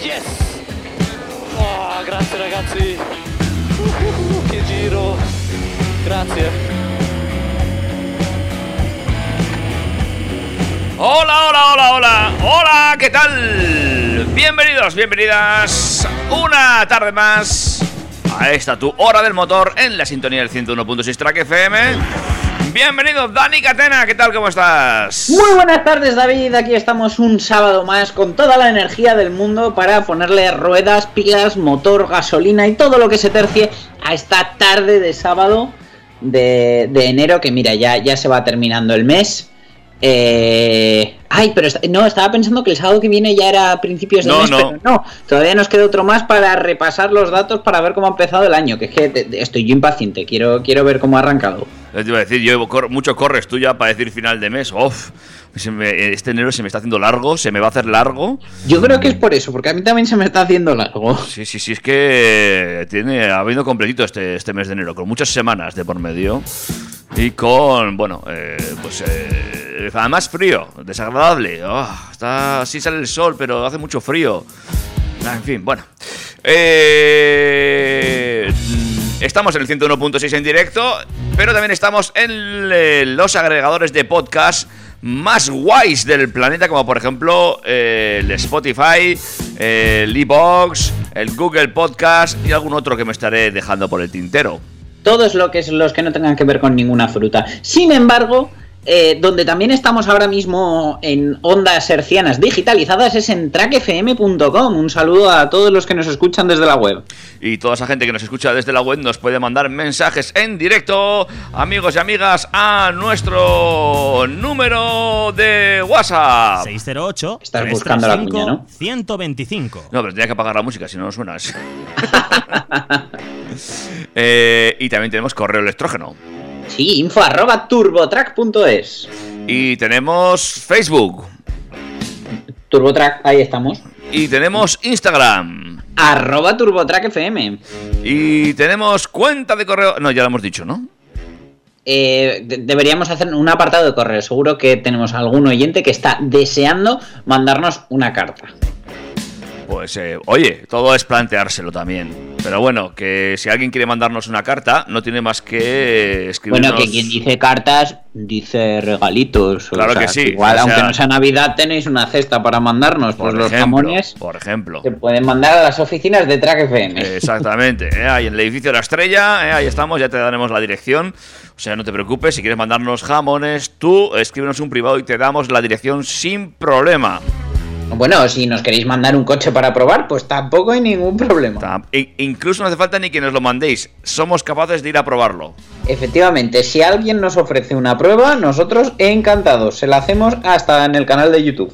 Yes! Oh, grazie ragazzi! Uh, che giro! Grazie! Hola, hola, hola, hola, hola, ¿qué tal? Bienvenidos, bienvenidas una tarde más a esta tu hora del motor en la sintonía del 101.6 Track FM. Bienvenido, Dani Catena, ¿qué tal? ¿Cómo estás? Muy buenas tardes David, aquí estamos un sábado más con toda la energía del mundo para ponerle ruedas, pilas, motor, gasolina y todo lo que se tercie a esta tarde de sábado de, de enero que mira, ya, ya se va terminando el mes. Eh, ay, pero no, estaba pensando que el sábado que viene ya era principios de No, mes, no. pero no, todavía nos queda otro más para repasar los datos para ver cómo ha empezado el año, que es que estoy yo impaciente, quiero, quiero ver cómo ha arrancado. Te iba a decir, yo cor- mucho corres tú ya para decir final de mes. Uf, me- este enero se me está haciendo largo, se me va a hacer largo. Yo creo que es por eso, porque a mí también se me está haciendo largo. Sí, sí, sí, es que tiene, ha venido completito este, este mes de enero, con muchas semanas de por medio. Y con, bueno, eh, pues eh, además frío, desagradable. Ah, está, sí sale el sol, pero hace mucho frío. Ah, En fin, bueno. Eh, estamos en el 101.6 en directo, pero también estamos en eh, los agregadores de podcast más guays del planeta, como por ejemplo eh, el Spotify, el Evox, el Google Podcast y algún otro que me estaré dejando por el tintero. todos lo que es los que no tengan que ver con ninguna fruta. Sin embargo, eh, donde también estamos ahora mismo en ondas hercianas digitalizadas es en trackfm.com. Un saludo a todos los que nos escuchan desde la web. Y toda esa gente que nos escucha desde la web nos puede mandar mensajes en directo, amigos y amigas, a nuestro número de WhatsApp. 608 Estás buscando la cuña, ¿no? 125. No, pero tenía que apagar la música, si no, no suenas. Eh, y también tenemos correo electrógeno. Sí, info arroba turbotrack.es. Y tenemos Facebook. Turbotrack, ahí estamos. Y tenemos Instagram. Arroba turbotrackfm. Y tenemos cuenta de correo. No, ya lo hemos dicho, ¿no? Eh, de- deberíamos hacer un apartado de correo. Seguro que tenemos algún oyente que está deseando mandarnos una carta. Pues, eh, oye, todo es planteárselo también. Pero bueno, que si alguien quiere mandarnos una carta, no tiene más que escribirnos. Bueno, que quien dice cartas dice regalitos. o Claro sea, que sí, Igual, o sea- aunque no sea Navidad, tenéis una cesta para mandarnos. por Pues los ejemplo, jamones Por ejemplo. se pueden mandar a las oficinas de Track FM. Exactamente, ¿eh? ahí en el edificio de la estrella, ¿eh? ahí estamos, ya te daremos la dirección. O sea, no te preocupes, si quieres mandarnos jamones, tú escríbenos un privado y te damos la dirección sin problema. Bueno, si nos queréis mandar un coche para probar, pues tampoco hay ningún problema. E- incluso no hace falta ni que nos lo mandéis, somos capaces de ir a probarlo. Efectivamente, si alguien nos ofrece una prueba, nosotros encantados. Se la hacemos hasta en el canal de YouTube.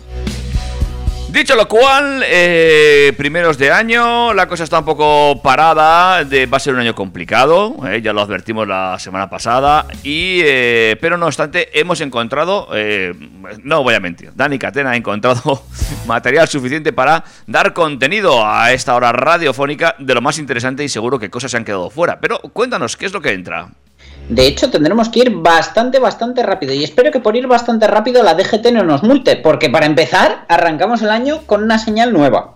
Dicho lo cual, eh, primeros de año, la cosa está un poco parada, va a ser un año complicado, eh, ya lo advertimos la semana pasada, y, eh, pero no obstante hemos encontrado, eh, no voy a mentir, Dani Catena ha encontrado material suficiente para dar contenido a esta hora radiofónica de lo más interesante y seguro que cosas se han quedado fuera. Pero cuéntanos, ¿qué es lo que entra? De hecho, tendremos que ir bastante, bastante rápido. Y espero que por ir bastante rápido la DGT no nos multe. Porque para empezar, arrancamos el año con una señal nueva.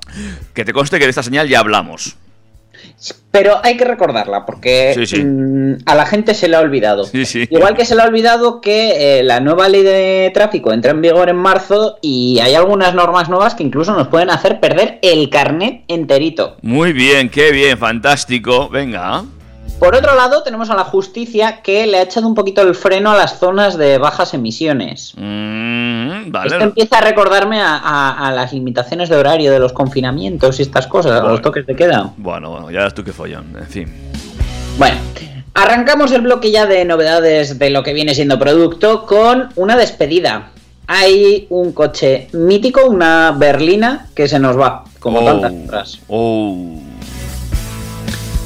Que te conste que de esta señal ya hablamos. Pero hay que recordarla porque Sí, sí. mm, a la gente se le ha olvidado. Sí. Igual que se le ha olvidado que eh, la nueva ley de tráfico entra en vigor en marzo y hay algunas normas nuevas que incluso nos pueden hacer perder el carnet enterito. Muy bien, qué bien, fantástico. Venga. Por otro lado, tenemos a la justicia que le ha echado un poquito el freno a las zonas de bajas emisiones. Mm, vale. Esto empieza a recordarme a, a- a las limitaciones de horario de los confinamientos y estas cosas, a los toques de queda. Bueno, bueno, ya eres tú que follón. En fin. Bueno, arrancamos el bloque ya de novedades de lo que viene siendo producto con una despedida. Hay un coche mítico, una berlina, que se nos va, como Oh, tantas otras. Oh.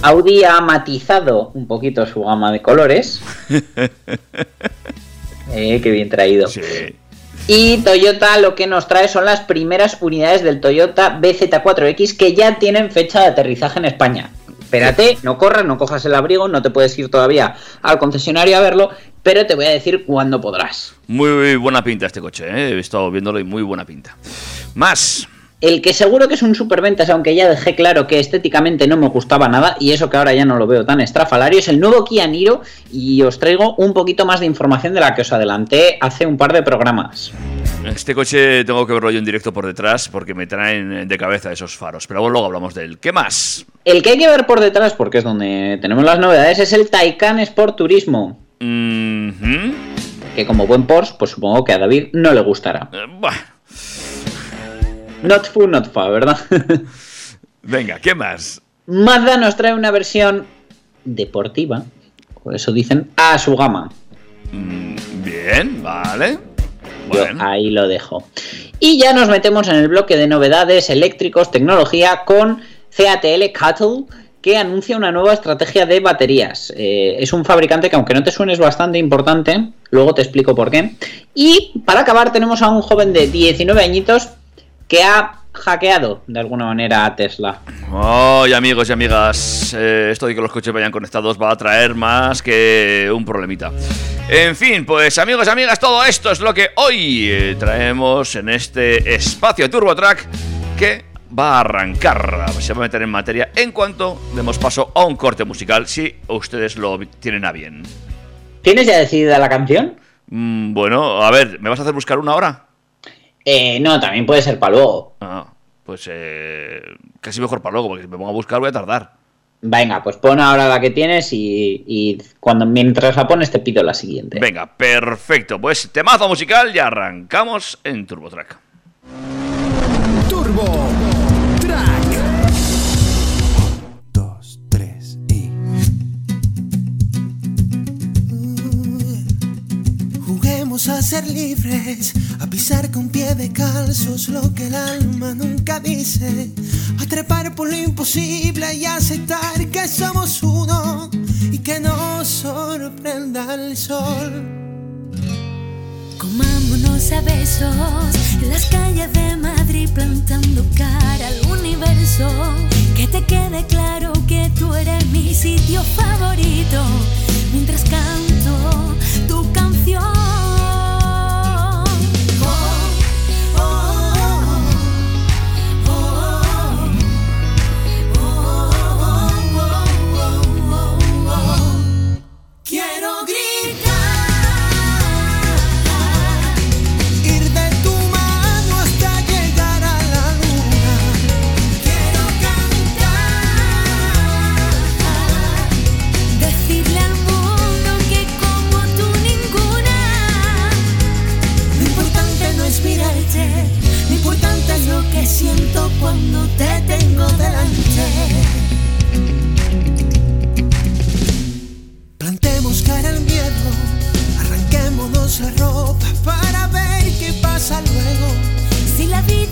Audi ha matizado un poquito su gama de colores. Eh, qué bien traído. Sí. Y Toyota lo que nos trae son las primeras unidades del Toyota BZ4X que ya tienen fecha de aterrizaje en España. Espérate, no corras, no cojas el abrigo, no te puedes ir todavía al concesionario a verlo, pero te voy a decir cuándo podrás. Muy buena pinta este coche, ¿eh? He estado viéndolo y muy buena pinta. Más. El que seguro que es un superventas, aunque ya dejé claro que estéticamente no me gustaba nada, y eso que ahora ya no lo veo tan estrafalario, es el nuevo Kia Niro, y os traigo un poquito más de información de la que os adelanté hace un par de programas. Este coche tengo que verlo yo en directo por detrás porque me traen de cabeza esos faros. Pero luego hablamos de él. ¿Qué más? El que hay que ver por detrás, porque es donde tenemos las novedades, es el Taycan Sport Turismo. Mhm. que como buen Porsche, pues supongo que a David no le gustará. Eh, Not fu, not fa, ¿verdad? venga, ¿qué más? Mazda nos trae una versión deportiva, por eso dicen, a su gama. Mm, bien, vale. Yo Bueno. ahí lo dejo. Y ya nos metemos en el bloque de novedades eléctricos, tecnología, con CATL Cattle, que anuncia una nueva estrategia de baterías. Eh, es un fabricante que aunque no te suene es bastante importante, luego te explico por qué. Y para acabar tenemos a un joven de 19 añitos que ha hackeado de alguna manera a Tesla. Ay, amigos y amigas, eh, esto de que los coches vayan conectados va a traer más que un problemita. En fin, pues amigos y amigas, todo esto es lo que hoy eh, traemos en este espacio TurboTrack que va a arrancar, se va a meter en materia en cuanto demos paso a un corte musical, si ustedes lo tienen a bien. ¿Tienes ya decidida la canción? Mm, bueno, a ver, ¿me vas a hacer buscar una hora? Eh, no, también puede ser para luego. Ah, pues eh, casi mejor para luego, porque si me pongo a buscar voy a tardar. Venga, pues pon ahora la que tienes y, y cuando mientras la pones te pido la siguiente. Venga, perfecto. Pues temazo musical y arrancamos en TurboTrack. Turbo Track. Dos, tres y. Juguemos a ser libres, a pisar con pie de calzos lo que el alma nunca dice, a trepar por lo imposible y aceptar que somos uno y que nos sorprenda el sol. Comámonos a besos en las calles de Madrid plantando cara al universo. Que te quede claro que tú eres mi sitio favorito mientras canto tu canción. every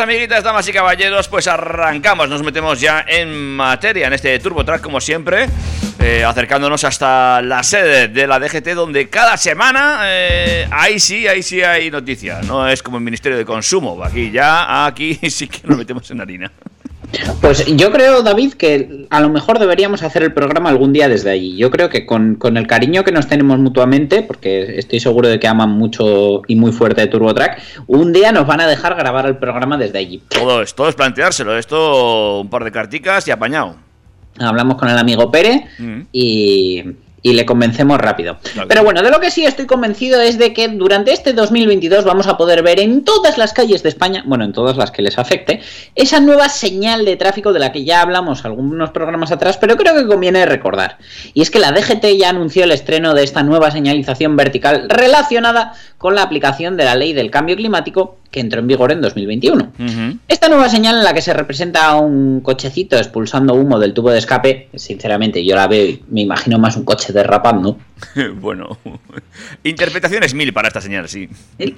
amiguitas, damas y caballeros, pues arrancamos, nos metemos ya en materia en este Turbo Track como siempre, eh, acercándonos hasta la sede de la DGT donde cada semana, eh, ahí sí, ahí sí hay noticias, no es como el Ministerio de Consumo, aquí ya, aquí sí que nos metemos en harina. Pues yo creo, David, que a lo mejor deberíamos hacer el programa algún día desde allí. Yo creo que con, con el cariño que nos tenemos mutuamente, porque estoy seguro de que aman mucho y muy fuerte TurboTrack, un día nos van a dejar grabar el programa desde allí. Todo es, todo es planteárselo, esto un par de carticas y apañado. Hablamos con el amigo Pere Mm. y, y le convencemos rápido. Pero bueno, de lo que sí estoy convencido es de que durante este 2022 vamos a poder ver en todas las calles de España, bueno, en todas las que les afecte, esa nueva señal de tráfico de la que ya hablamos algunos programas atrás, pero creo que conviene recordar. Y es que la DGT ya anunció el estreno de esta nueva señalización vertical relacionada con la aplicación de la ley del cambio climático que entró en vigor en 2021. Ujú. Esta nueva señal en la que se representa a un cochecito expulsando humo del tubo de escape, sinceramente yo la veo y me imagino más un coche derrapando. bueno, interpretaciones mil para esta señal, sí.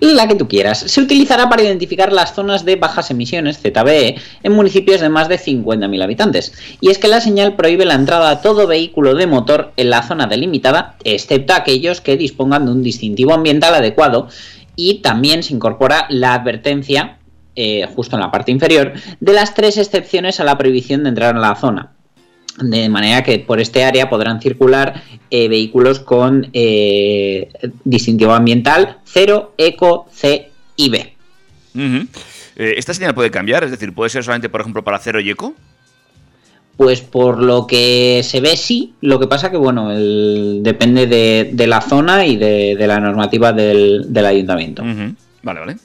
La que tú quieras. Se utilizará para identificar las zonas de bajas emisiones, ZBE, en municipios de más de 50.000 habitantes. Y es que la señal prohíbe la entrada a todo vehículo de motor en la zona delimitada, excepto aquellos que dispongan de un distintivo ambiental adecuado. Y también se incorpora la advertencia, eh, justo en la parte inferior, de las tres excepciones a la prohibición de entrar en la zona. De manera que por este área podrán circular eh, vehículos con eh, distintivo ambiental 0, ECO, C y B. Eh, ¿Esta señal puede cambiar? Es decir, ¿puede ser solamente, por ejemplo, para cero y eco? Pues por lo que se ve sí, lo que pasa que bueno, el- depende de, de la zona y de, de la normativa del, del ayuntamiento. Vale, vale.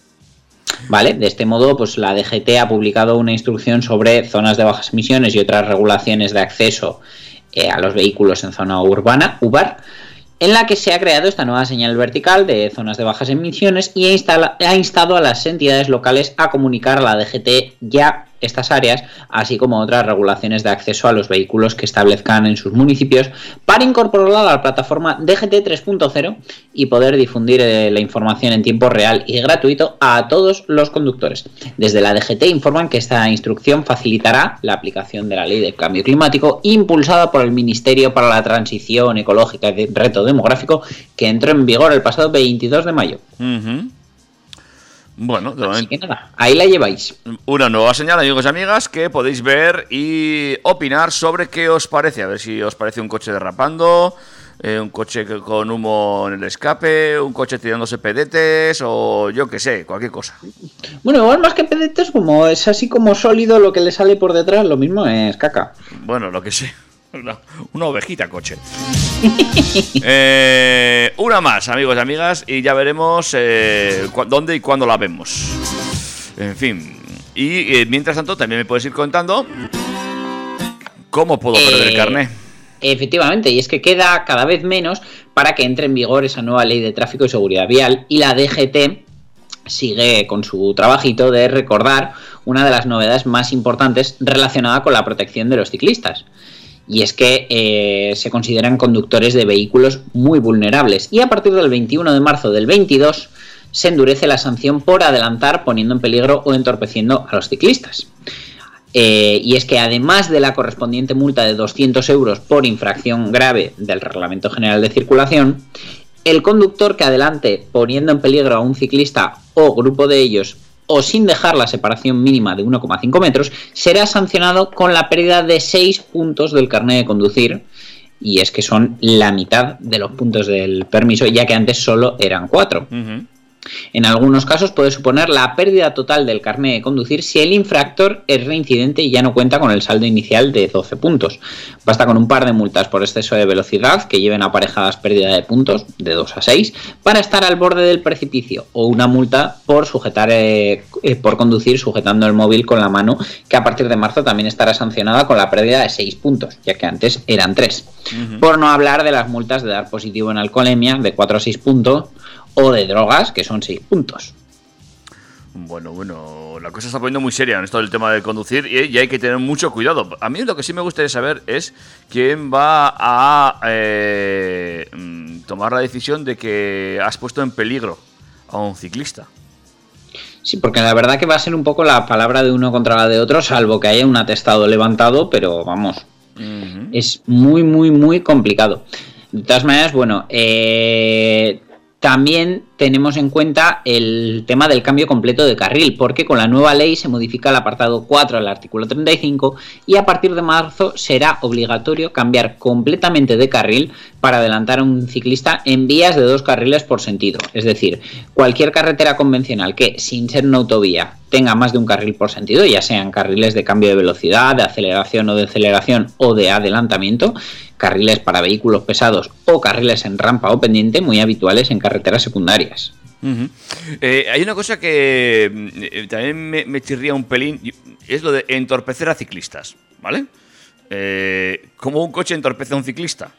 ¿Vale? De este modo, pues la DGT ha publicado una instrucción sobre zonas de bajas emisiones y otras regulaciones de acceso eh, a los vehículos en zona urbana, UBAR, en la que se ha creado esta nueva señal vertical de zonas de bajas emisiones y ha, ha instado a las entidades locales a comunicar a la DGT ya estas áreas, así como otras regulaciones de acceso a los vehículos que establezcan en sus municipios, para incorporarla a la plataforma DGT 3.0 y poder difundir eh, la información en tiempo real y gratuito a todos los conductores. Desde la DGT informan que esta instrucción facilitará la aplicación de la ley del cambio climático impulsada por el Ministerio para la Transición Ecológica y Reto Demográfico que entró en vigor el pasado 22 de mayo. Bueno, de Así que nada, ahí la lleváis. una nueva señal, amigos y amigas, que podéis ver y opinar sobre qué os parece. A ver si os parece un coche derrapando, eh, un coche con humo en el escape, un coche tirándose pedetes o yo qué sé, cualquier cosa. Bueno, igual más que pedetes, como es así como sólido lo que le sale por detrás, lo mismo es caca. Bueno, lo que sé. Una, una ovejita coche. Eh, una más, amigos y amigas, y ya veremos eh, dónde y cuándo la vemos. En fin. Y eh, mientras tanto, también me puedes ir contando cómo puedo perder el carnet. Efectivamente, y es que queda cada vez menos para que entre en vigor esa nueva ley de tráfico y seguridad vial y la DGT sigue con su trabajito de recordar una de las novedades más importantes relacionada con la protección de los ciclistas. Y es que eh, se consideran conductores de vehículos muy vulnerables y a partir del 21 de marzo del 22 se endurece la sanción por adelantar poniendo en peligro o entorpeciendo a los ciclistas. Eh, y es que además de la correspondiente multa de 200 euros por infracción grave del Reglamento General de Circulación, el conductor que adelante poniendo en peligro a un ciclista o grupo de ellos o sin dejar la separación mínima de 1,5 metros será sancionado con la pérdida de 6 puntos del carnet de conducir y es que son la mitad de los puntos del permiso ya que antes solo eran 4. Ujú. En algunos casos puede suponer la pérdida total del carnet de conducir si el infractor es reincidente y ya no cuenta con el saldo inicial de 12 puntos. Basta con un par de multas por exceso de velocidad que lleven aparejadas pérdida de puntos de 2 a 6 para estar al borde del precipicio o una multa por sujetar eh, eh, por conducir sujetando el móvil con la mano que a partir de marzo también estará sancionada con la pérdida de 6 puntos, ya que antes eran 3. Por no hablar de las multas de dar positivo en alcoholemia de 4 a 6 puntos o de drogas, que son 6 puntos. Bueno, bueno, la cosa está poniendo muy seria en esto del tema de conducir y, y hay que tener mucho cuidado. A mí lo que sí me gustaría saber es quién va a eh, mm, tomar la decisión de que has puesto en peligro a un ciclista. Sí, porque la verdad que va a ser un poco la palabra de uno contra la de otro, salvo que haya un atestado levantado, pero vamos, es muy, muy, muy complicado. De todas maneras, bueno, eh, también tenemos en cuenta el tema del cambio completo de carril, porque con la nueva ley se modifica el apartado 4 del artículo 35 y a partir de marzo será obligatorio cambiar completamente de carril para adelantar a un ciclista en vías de dos carriles por sentido. Es decir, cualquier carretera convencional que, sin ser una autovía, tenga más de un carril por sentido, ya sean carriles de cambio de velocidad, de aceleración o de aceleración o de adelantamiento, carriles para vehículos pesados o carriles en rampa o pendiente muy habituales en carreteras secundarias. Eh, hay una cosa que mm, eh, también me, me chirría un pelín, es lo de entorpecer a ciclistas, ¿vale? Eh, ¿Cómo un coche entorpece a un ciclista?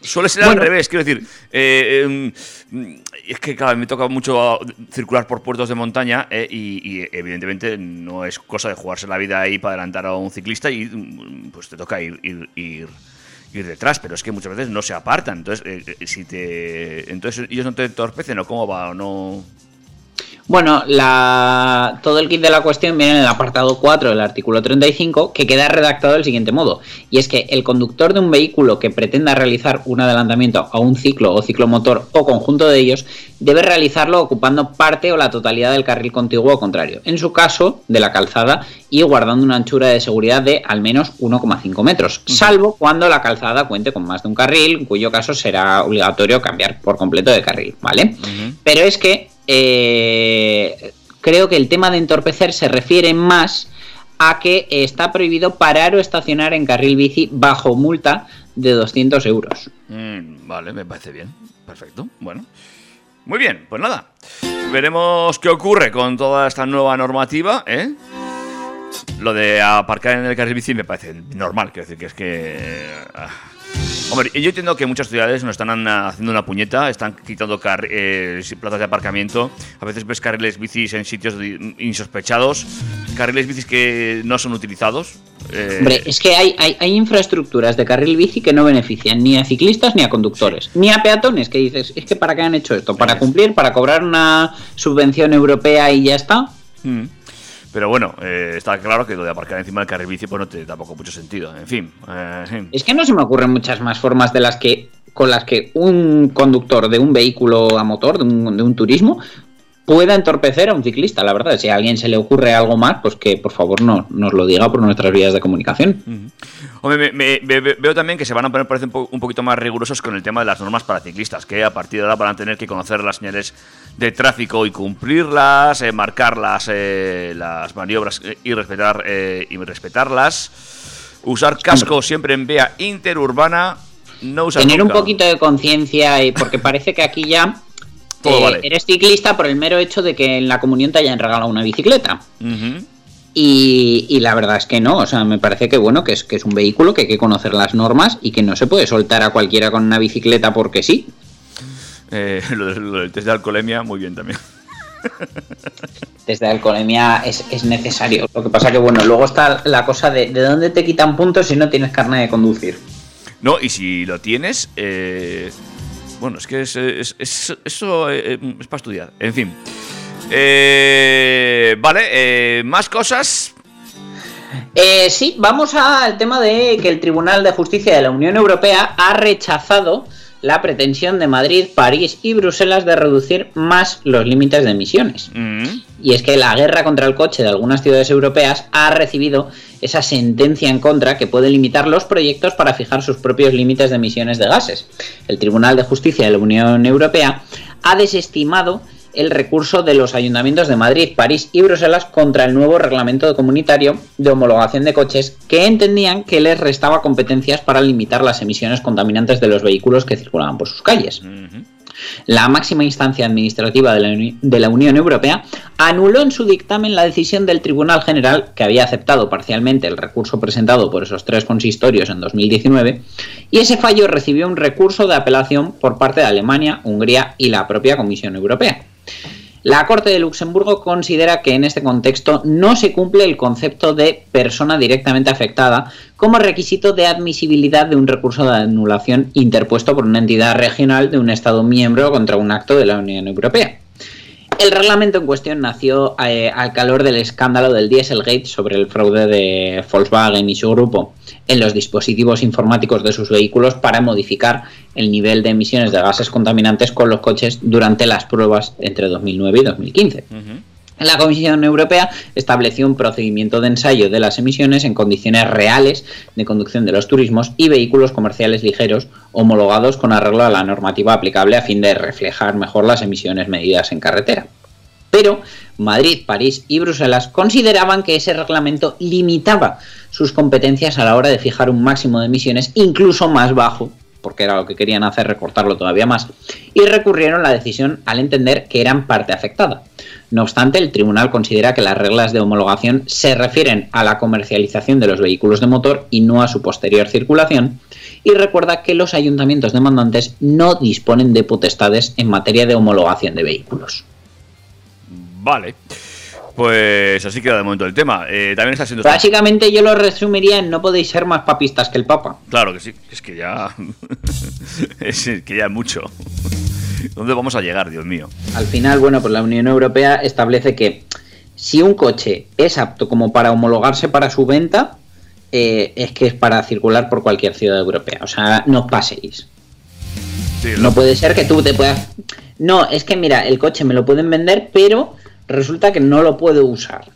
Suele ser Bueno. al revés, quiero decir. eh, mm, mm, es que, claro, me toca mucho circular por puertos de montaña eh, y, y, evidentemente no es cosa de jugarse la vida ahí para adelantar a un ciclista y mm, pues te toca ir, ir, ir, ir detrás, pero es que muchas veces no se apartan. Entonces, eh, eh, si te, entonces ellos no te entorpecen o cómo va o no. Bueno, la, todo el kit de la cuestión viene en el apartado 4 del artículo 35, que queda redactado del siguiente modo. Y es que el conductor de un vehículo que pretenda realizar un adelantamiento a un ciclo o ciclomotor o conjunto de ellos, debe realizarlo ocupando parte o la totalidad del carril contiguo o contrario. En su caso, de la calzada y guardando una anchura de seguridad de al menos 1,5 metros, salvo cuando la calzada cuente con más de un carril, en cuyo caso será obligatorio cambiar por completo de carril, ¿vale? Pero es que eh, creo que el tema de entorpecer se refiere más a que está prohibido parar o estacionar en carril bici bajo multa de 200 euros. Mm, vale, me parece bien. Perfecto. Bueno. Muy bien, pues nada. Veremos qué ocurre con toda esta nueva normativa, ¿eh? Lo de aparcar en el carril bici me parece normal, quiero decir que es que... ah. Hombre, yo entiendo que muchas ciudades nos están haciendo una puñeta, están quitando eh, plazas de aparcamiento. A veces ves carriles bicis en sitios insospechados, carriles bicis que no son utilizados. eh, Hombre, es que hay, hay, hay infraestructuras de carril bici que no benefician ni a ciclistas ni a conductores, ni a peatones, que dices, es que ¿para qué han hecho esto? ¿Para cumplir? ¿Para cobrar una subvención europea y ya está? Mm. Pero bueno, eh, está claro que lo de aparcar encima del carril bici pues no tiene tampoco mucho sentido. En fin. eh. Es que no se me ocurren muchas más formas de las que con las que un conductor de un vehículo a motor, de un, de un turismo, pueda entorpecer a un ciclista, la verdad. Si a alguien se le ocurre algo más, pues que por favor no, nos lo diga por nuestras vías de comunicación. Hombre, me- me- ve- veo también que se van a poner, parece, un, po- un poquito más rigurosos con el tema de las normas para ciclistas, que a partir de ahora van a tener que conocer las señales de tráfico y cumplirlas, eh, marcar las, eh, las maniobras eh, y, respetar, eh, y respetarlas, usar casco siempre en vía interurbana, no usar Tener un poquito de conciencia, porque parece que aquí ya Todo eh, vale. eres ciclista por el mero hecho de que en la comunión te hayan regalado una bicicleta. Y, y la verdad es que no, o sea, me parece que bueno, que es, que es un vehículo que hay que conocer las normas y que no se puede soltar a cualquiera con una bicicleta porque sí. Eh, lo, del- lo del test de alcoholemia, muy bien también. Desde la alcoholemia es, es necesario. Lo que pasa que bueno, luego está la cosa de de dónde te quitan puntos si no tienes carne de conducir. No, y si lo tienes, eh, bueno, es que es, es- es- eso eh, eh, es para estudiar. En fin. Eh, vale, eh, más cosas. Sí, vamos al tema de que el Tribunal de Justicia de la Unión Europea ha rechazado la pretensión de Madrid, París y Bruselas de reducir más los límites de emisiones. Mm, Y es que la guerra contra el coche de algunas ciudades europeas ha recibido esa sentencia en contra que puede limitar los proyectos para fijar sus propios límites de emisiones de gases. El Tribunal de Justicia de la Unión Europea ha desestimado el recurso de los ayuntamientos de Madrid, París y Bruselas contra el nuevo reglamento comunitario de homologación de coches que entendían que les restaba competencias para limitar las emisiones contaminantes de los vehículos que circulaban por sus calles. La máxima instancia administrativa de la, Uni- de la Unión Europea anuló en su dictamen la decisión del Tribunal General, que había aceptado parcialmente el recurso presentado por esos tres consistorios en 2019, y ese fallo recibió un recurso de apelación por parte de Alemania, Hungría y la propia Comisión Europea. La Corte de Luxemburgo considera que en este contexto no se cumple el concepto de persona directamente afectada como requisito de admisibilidad de un recurso de anulación interpuesto por una entidad regional de un Estado miembro contra un acto de la Unión Europea. El reglamento en cuestión nació eh, al calor del escándalo del Dieselgate sobre el fraude de Volkswagen y su grupo en los dispositivos informáticos de sus vehículos para modificar el nivel de emisiones de gases contaminantes con los coches durante las pruebas entre 2009 y 2015. La Comisión Europea estableció un procedimiento de ensayo de las emisiones en condiciones reales de conducción de los turismos y vehículos comerciales ligeros homologados con arreglo a la normativa aplicable a fin de reflejar mejor las emisiones medidas en carretera. Pero Madrid, París y Bruselas consideraban que ese reglamento limitaba sus competencias a la hora de fijar un máximo de emisiones incluso más bajo, porque era lo que querían hacer, recortarlo todavía más, y recurrieron la decisión al entender que eran parte afectada. No obstante, el tribunal considera que las reglas de homologación se refieren a la comercialización de los vehículos de motor y no a su posterior circulación, y recuerda que los ayuntamientos demandantes no disponen de potestades en materia de homologación de vehículos. Vale. Pues así queda de momento el tema. Eh, también está siendo. Básicamente yo lo resumiría en no podéis ser más papistas que el Papa. Claro que sí, es que ya. es que ya es mucho. ¿Dónde vamos a llegar, Dios mío? Al final, bueno, pues la Unión Europea establece que si un coche es apto como para homologarse para su venta, eh, es que es para circular por cualquier ciudad europea. O sea, no os paséis. Sí, No puede ser que tú te puedas... No, es que mira, el coche me lo pueden vender, pero resulta que no lo puedo usar.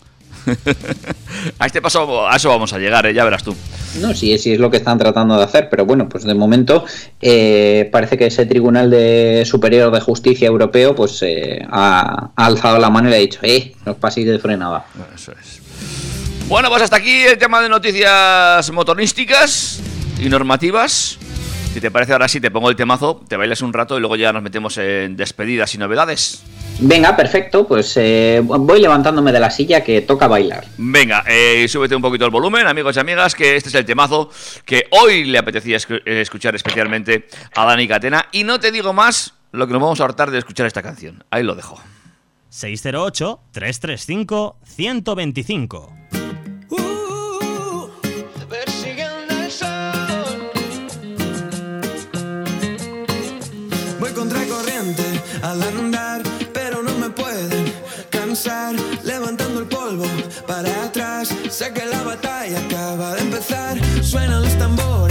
a este paso, a eso vamos a llegar, ¿eh? ya verás tú. No, sí, sí es lo que están tratando de hacer, pero bueno, pues de momento eh, parece que ese Tribunal de Superior de Justicia Europeo pues eh, ha, ha alzado la mano y le ha dicho, eh, no os paséis de frenada. Eso es. Bueno, pues hasta aquí el tema de noticias motorísticas y normativas. Si te parece, ahora sí te pongo el temazo, te bailas un rato y luego ya nos metemos en despedidas y novedades. Venga, perfecto, pues eh, voy levantándome de la silla que toca bailar. Venga, eh, súbete un poquito el volumen, amigos y amigas, que este es el temazo que hoy le apetecía eh, escuchar especialmente a Dani Catena. Y no te digo más lo que nos vamos a hartar de escuchar esta canción. Ahí lo dejo. 608-335-125. Voy contra corriente al andar, Levantando el polvo para atrás, sé que la batalla acaba de empezar. Suenan los tambores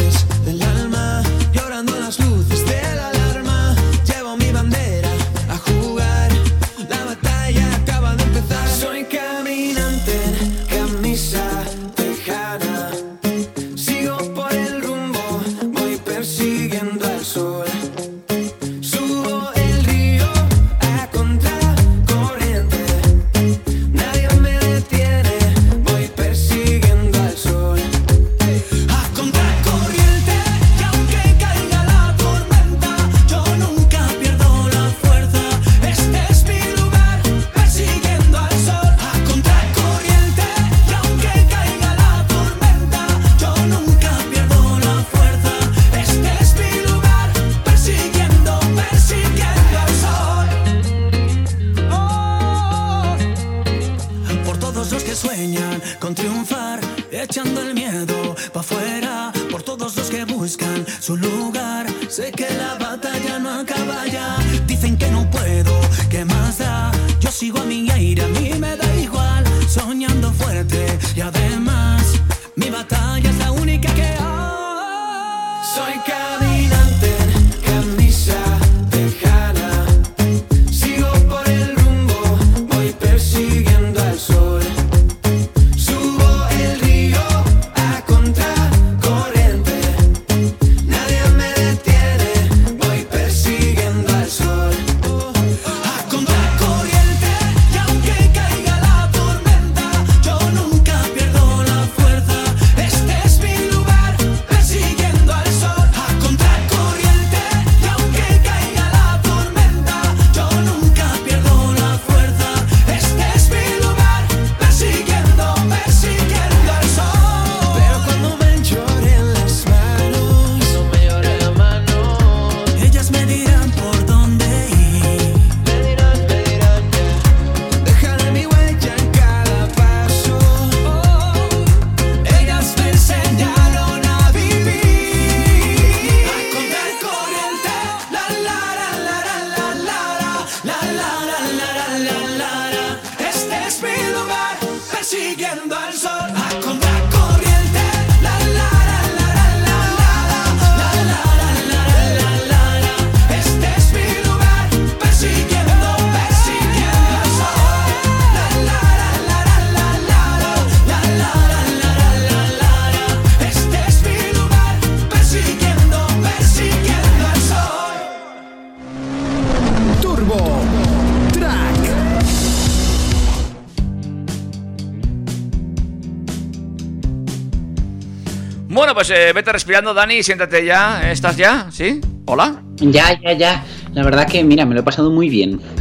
eh, vete respirando, Dani, siéntate ya. ¿Estás ya? ¿Sí? ¿Hola? Ya, ya, ya. La verdad que, mira, me lo he pasado muy bien.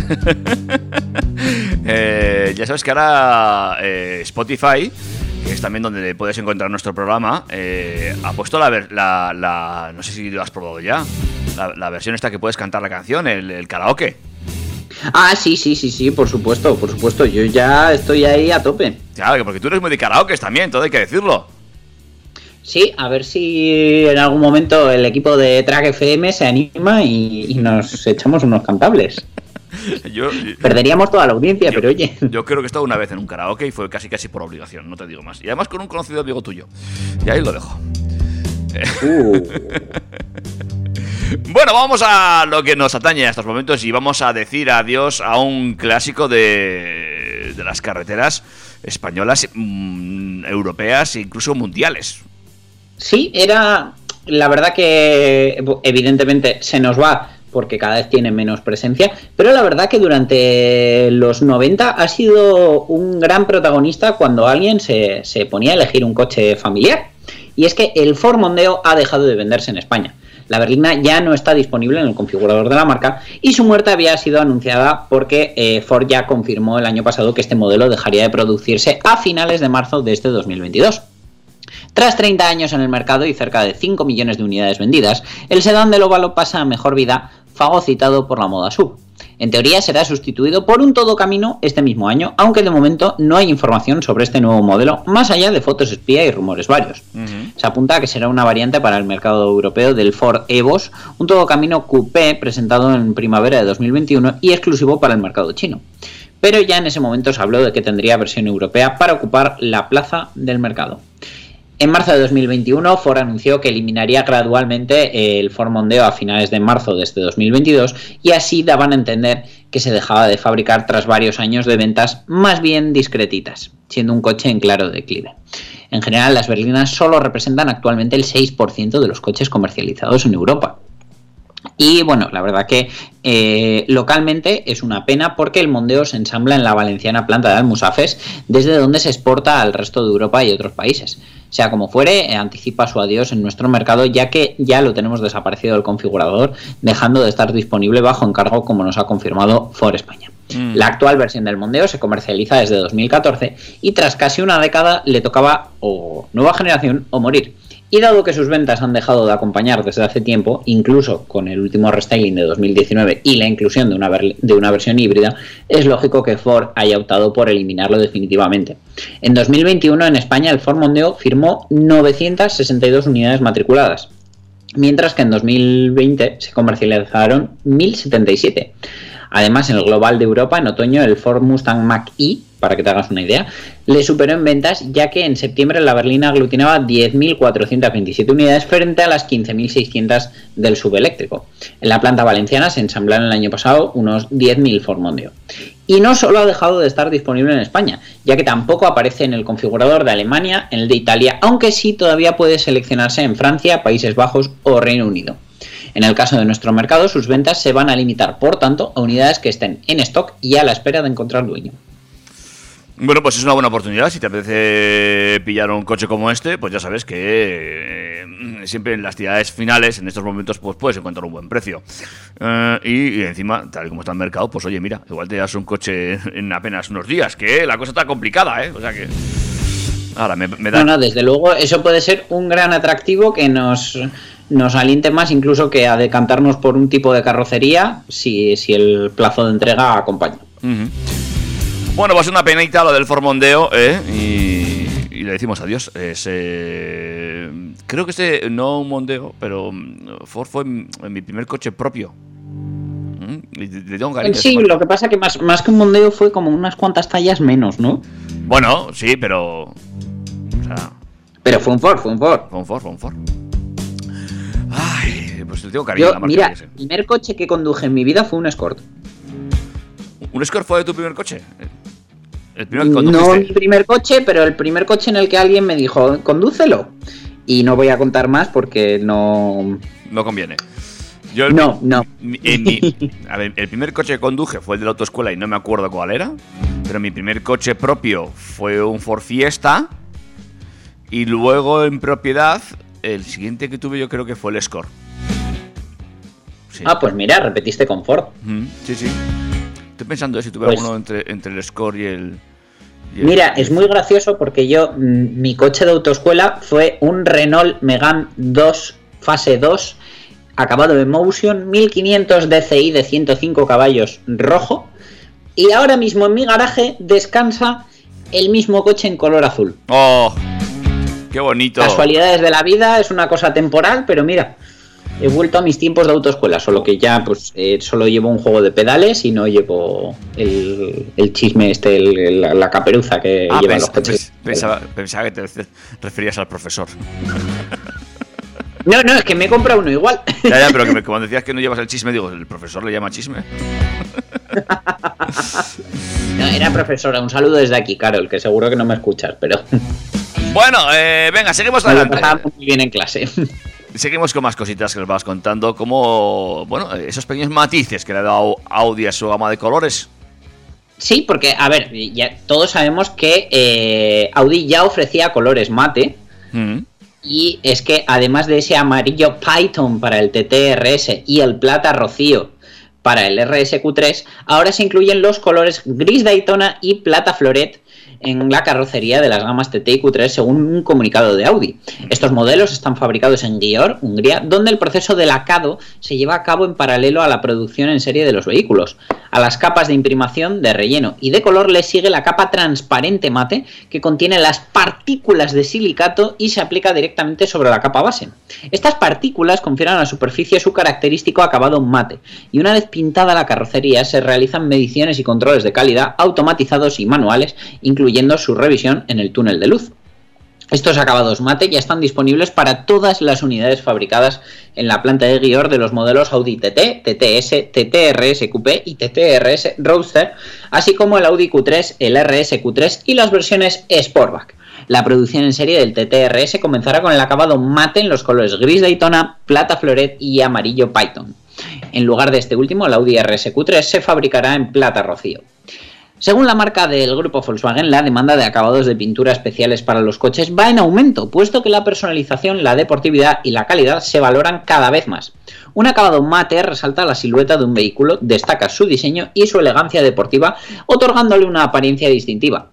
Eh, ya sabes que ahora eh, Spotify, que es también donde puedes encontrar nuestro programa, eh, ha puesto la, la, la- No sé si lo has probado ya. La, la versión esta que puedes cantar la canción, el, el karaoke. Ah, sí, sí, sí, sí, por supuesto, por supuesto. Yo ya estoy ahí a tope. Claro, que porque tú eres muy de karaoke también, todo hay que decirlo. Sí, a ver si en algún momento el equipo de Track FM se anima y, y nos echamos unos cantables. Yo, Perderíamos toda la audiencia, pero oye. yo creo que he estado una vez en un karaoke y fue casi casi por obligación, no te digo más. Y además con un conocido amigo tuyo. Y ahí lo dejo. Uh, Bueno, vamos a lo que nos atañe a estos momentos y vamos a decir adiós a un clásico de, de las carreteras españolas, mm, europeas e incluso mundiales. Sí, era. La verdad que evidentemente se nos va porque cada vez tiene menos presencia, pero la verdad que durante los 90 ha sido un gran protagonista cuando alguien se, se ponía a elegir un coche familiar. Y es que el Ford Mondeo ha dejado de venderse en España. La berlina ya no está disponible en el configurador de la marca y su muerte había sido anunciada porque eh, Ford ya confirmó el año pasado que este modelo dejaría de producirse a finales de marzo de este 2022. Tras 30 años en el mercado y cerca de 5 millones de unidades vendidas, el sedán del óvalo pasa a mejor vida, fagocitado por la moda sub. En teoría será sustituido por un todo camino este mismo año, aunque de momento no hay información sobre este nuevo modelo, más allá de fotos espía y rumores varios. Se apunta a que será una variante para el mercado europeo del Ford Evos, un todo camino coupé presentado en primavera de 2021 y exclusivo para el mercado chino. Pero ya en ese momento se habló de que tendría versión europea para ocupar la plaza del mercado. En marzo de 2021, Ford anunció que eliminaría gradualmente el Ford Mondeo a finales de marzo de este 2022 y así daban a entender que se dejaba de fabricar tras varios años de ventas más bien discretitas, siendo un coche en claro declive. En general, las berlinas solo representan actualmente el 6% de los coches comercializados en Europa. Y bueno, la verdad que eh, localmente es una pena porque el Mondeo se ensambla en la valenciana planta de Almusafes, desde donde se exporta al resto de Europa y otros países. Sea como fuere, eh, anticipa su adiós en nuestro mercado ya que ya lo tenemos desaparecido del configurador, dejando de estar disponible bajo encargo como nos ha confirmado Ford España. La actual versión del Mondeo se comercializa desde 2014 y tras casi una década le tocaba o nueva generación o morir. Y dado que sus ventas han dejado de acompañar desde hace tiempo, incluso con el último restyling de 2019 y la inclusión de una, de una versión híbrida, es lógico que Ford haya optado por eliminarlo definitivamente. En 2021 en España el Ford Mondeo firmó 962 unidades matriculadas, mientras que en 2020 se comercializaron 1077. Además, en el global de Europa, en otoño, el Ford Mustang Mach-E, para que te hagas una idea, le superó en ventas, ya que en septiembre la berlina aglutinaba 10.427 unidades frente a las 15.600 del subeléctrico. En la planta valenciana se ensamblaron el año pasado unos 10.000 Ford Mondeo. Y no solo ha dejado de estar disponible en España, ya que tampoco aparece en el configurador de Alemania, en el de Italia, aunque sí todavía puede seleccionarse en Francia, Países Bajos o Reino Unido. En el caso de nuestro mercado, sus ventas se van a limitar, por tanto, a unidades que estén en stock y a la espera de encontrar dueño. Bueno, pues es una buena oportunidad. Si te apetece pillar un coche como este, pues ya sabes que eh, siempre en las tirades finales, en estos momentos, pues puedes encontrar un buen precio. Eh, y, y encima, tal y como está el mercado, pues oye, mira, igual te das un coche en apenas unos días, que la cosa está complicada, ¿eh? O sea que. Ahora, me, me da. No, no, desde luego, eso puede ser un gran atractivo que nos, nos aliente más incluso que a decantarnos por un tipo de carrocería si, si el plazo de entrega acompaña. Ujú. Bueno, pues una penita lo del Formondeo, ¿eh? Y, y le decimos adiós. Es, eh, creo que este, no un Mondeo, pero mm, Ford fue mi, mi primer coche propio. Mm, y le- le tengo cariño a ese Sí, lo que pasa que más, más que un Mondeo fue como unas cuantas tallas menos, ¿no? Bueno, sí, pero. O sea, Pero fue un Ford, fue un Ford. fue un Ford, fue un Ford. Ay, pues le tengo cariño a la marca mira, el primer coche que conduje en mi vida fue un Escort. ¿Un Escort fue tu primer coche? El primero que No mi primer coche, pero el primer coche en el que alguien me dijo, condúcelo. Y no voy a contar más porque no... No conviene. Yo el- No, no. mi- a ver, el primer coche que conduje fue el de la autoescuela y no me acuerdo cuál era. Pero mi primer coche propio fue un Ford Fiesta. Y luego en propiedad, el siguiente que tuve yo creo que fue el Escort. Sí. Ah, pues mira, repetiste con Ford. Mm, sí, sí. Estoy pensando eh, si tuve Pues- alguno entre, entre el Score y el. y el- Mira, es muy gracioso porque yo, mm, mi coche de autoescuela fue un Renault Megane 2, fase 2, acabado en Motion, 1500 DCI de 105 caballos rojo. Y ahora mismo en mi garaje descansa el mismo coche en color azul. ¡Oh! ¡Qué bonito! Casualidades de la vida, es una cosa temporal, pero mira, he vuelto a mis tiempos de autoescuela, solo que ya pues eh, solo llevo un juego de pedales y no llevo el, el chisme este, el- la, la caperuza que Ah, pens- los coches. pens- pensaba, pensaba que te referías al profesor. No, no, es que me he comprado uno igual. Ya, ya, pero que me- como decías que no llevas el chisme, digo, ¿el profesor le llama chisme? No, era profesora, un saludo desde aquí, Carol, que seguro que no me escuchas, pero Bueno, eh, venga, seguimos adelante. muy bien en clase. Seguimos con más cositas que les vas contando, como, bueno, esos pequeños matices que le ha dado Audi a su gama de colores. Sí, porque, a ver, ya todos sabemos que eh, Audi ya ofrecía colores mate, Mm. Y es que además de ese amarillo Python para el TTRS y el plata rocío para el RSQ3, ahora se incluyen los colores gris Daytona y plata Floret en la carrocería de las gamas TT y Q3 según un comunicado de Audi. Estos modelos están fabricados en Győr, Hungría, donde el proceso de lacado se lleva a cabo en paralelo a la producción en serie de los vehículos. A las capas de imprimación, de relleno y de color le sigue la capa transparente mate que contiene las partículas de silicato y se aplica directamente sobre la capa base. Estas partículas confieren a la superficie su característico acabado mate y una vez pintada la carrocería se realizan mediciones y controles de calidad automatizados y manuales, incluyendo su revisión en el túnel de luz. Estos acabados mate ya están disponibles para todas las unidades fabricadas en la planta de Győr de los modelos Audi TT, TTS, TTRS Coupé y TTRS Roadster, así como el Audi Q3, el RS Q3 y las versiones Sportback. La producción en serie del TTRS comenzará con el acabado mate en los colores gris Daytona, plata Floret y amarillo Python. En lugar de este último, el Audi RS Q3 se fabricará en plata rocío. Según la marca del grupo Volkswagen, la demanda de acabados de pintura especiales para los coches va en aumento, puesto que la personalización, la deportividad y la calidad se valoran cada vez más. Un acabado mate resalta la silueta de un vehículo, destaca su diseño y su elegancia deportiva, otorgándole una apariencia distintiva.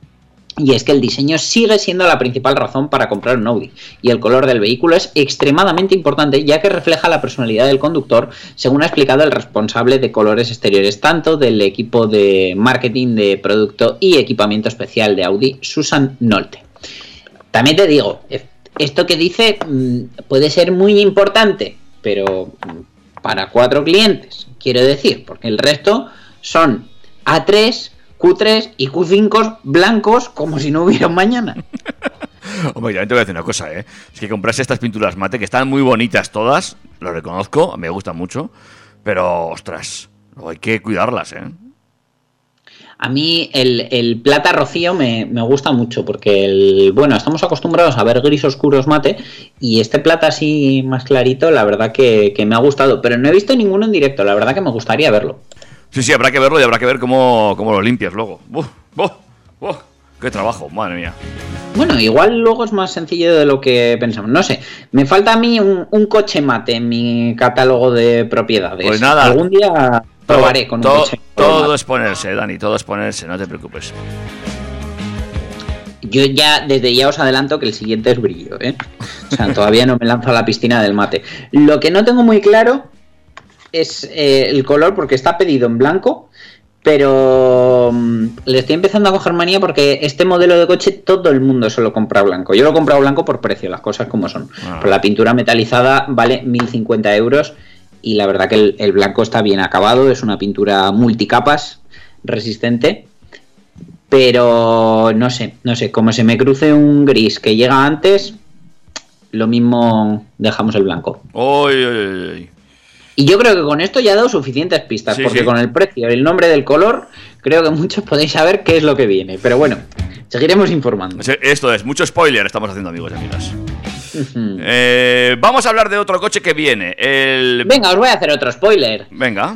Y es que el diseño sigue siendo la principal razón para comprar un Audi, y el color del vehículo es extremadamente importante ya que refleja la personalidad del conductor, según ha explicado el responsable de colores exteriores tanto del equipo de marketing de producto y equipamiento especial de Audi, Susan Nolte. También te digo, esto que dice mm, puede ser muy importante, pero mm, para cuatro clientes, quiero decir, porque el resto son A3, Q3 y Q5 blancos como si no hubiera mañana. Hombre, ya te voy a decir una cosa, ¿eh? Es que comprarse estas pinturas mate, que están muy bonitas todas, lo reconozco, me gustan mucho, pero, ostras, hay que cuidarlas, ¿eh? A mí el, el plata rocío me, me gusta mucho porque, el, bueno, estamos acostumbrados a ver gris oscuros mate y este plata así más clarito, la verdad que, que me ha gustado, pero no he visto ninguno en directo, la verdad que me gustaría verlo. Sí, sí, habrá que verlo y habrá que ver cómo, cómo lo limpias luego. ¡Buf! ¡Buf! ¡Buf! ¡Qué trabajo! Madre mía. Bueno, igual luego es más sencillo de lo que pensamos. No sé, me falta a mí un, un coche mate en mi catálogo de propiedades. Pues nada. Algún día probaré con un todo, coche. todo es ponerse, Dani, todo es ponerse, no te preocupes. Yo ya, desde ya os adelanto que el siguiente es brillo, ¿eh? O sea, todavía no me lanzo a la piscina del mate. Lo que no tengo muy claro es eh, el color, porque está pedido en blanco, pero mm, le estoy empezando a coger manía porque este modelo de coche todo el mundo se lo compra blanco. Yo lo he comprado blanco por precio, las cosas como son. Ah. Pero la pintura metalizada vale 1050 euros y la verdad que el, el blanco está bien acabado, es una pintura multicapas resistente. Pero no sé, no sé, como se me cruce un gris que llega antes, lo mismo dejamos el blanco. Uy, uy, uy. Y yo creo que con esto ya he dado suficientes pistas, Sí, porque sí. con el precio y el nombre del color, creo que muchos podéis saber qué es lo que viene. Pero bueno, seguiremos informando. Esto es, mucho spoiler estamos haciendo, amigos y amigas. Eh, vamos a hablar de otro coche que viene. El... Venga, os voy a hacer otro spoiler. Venga.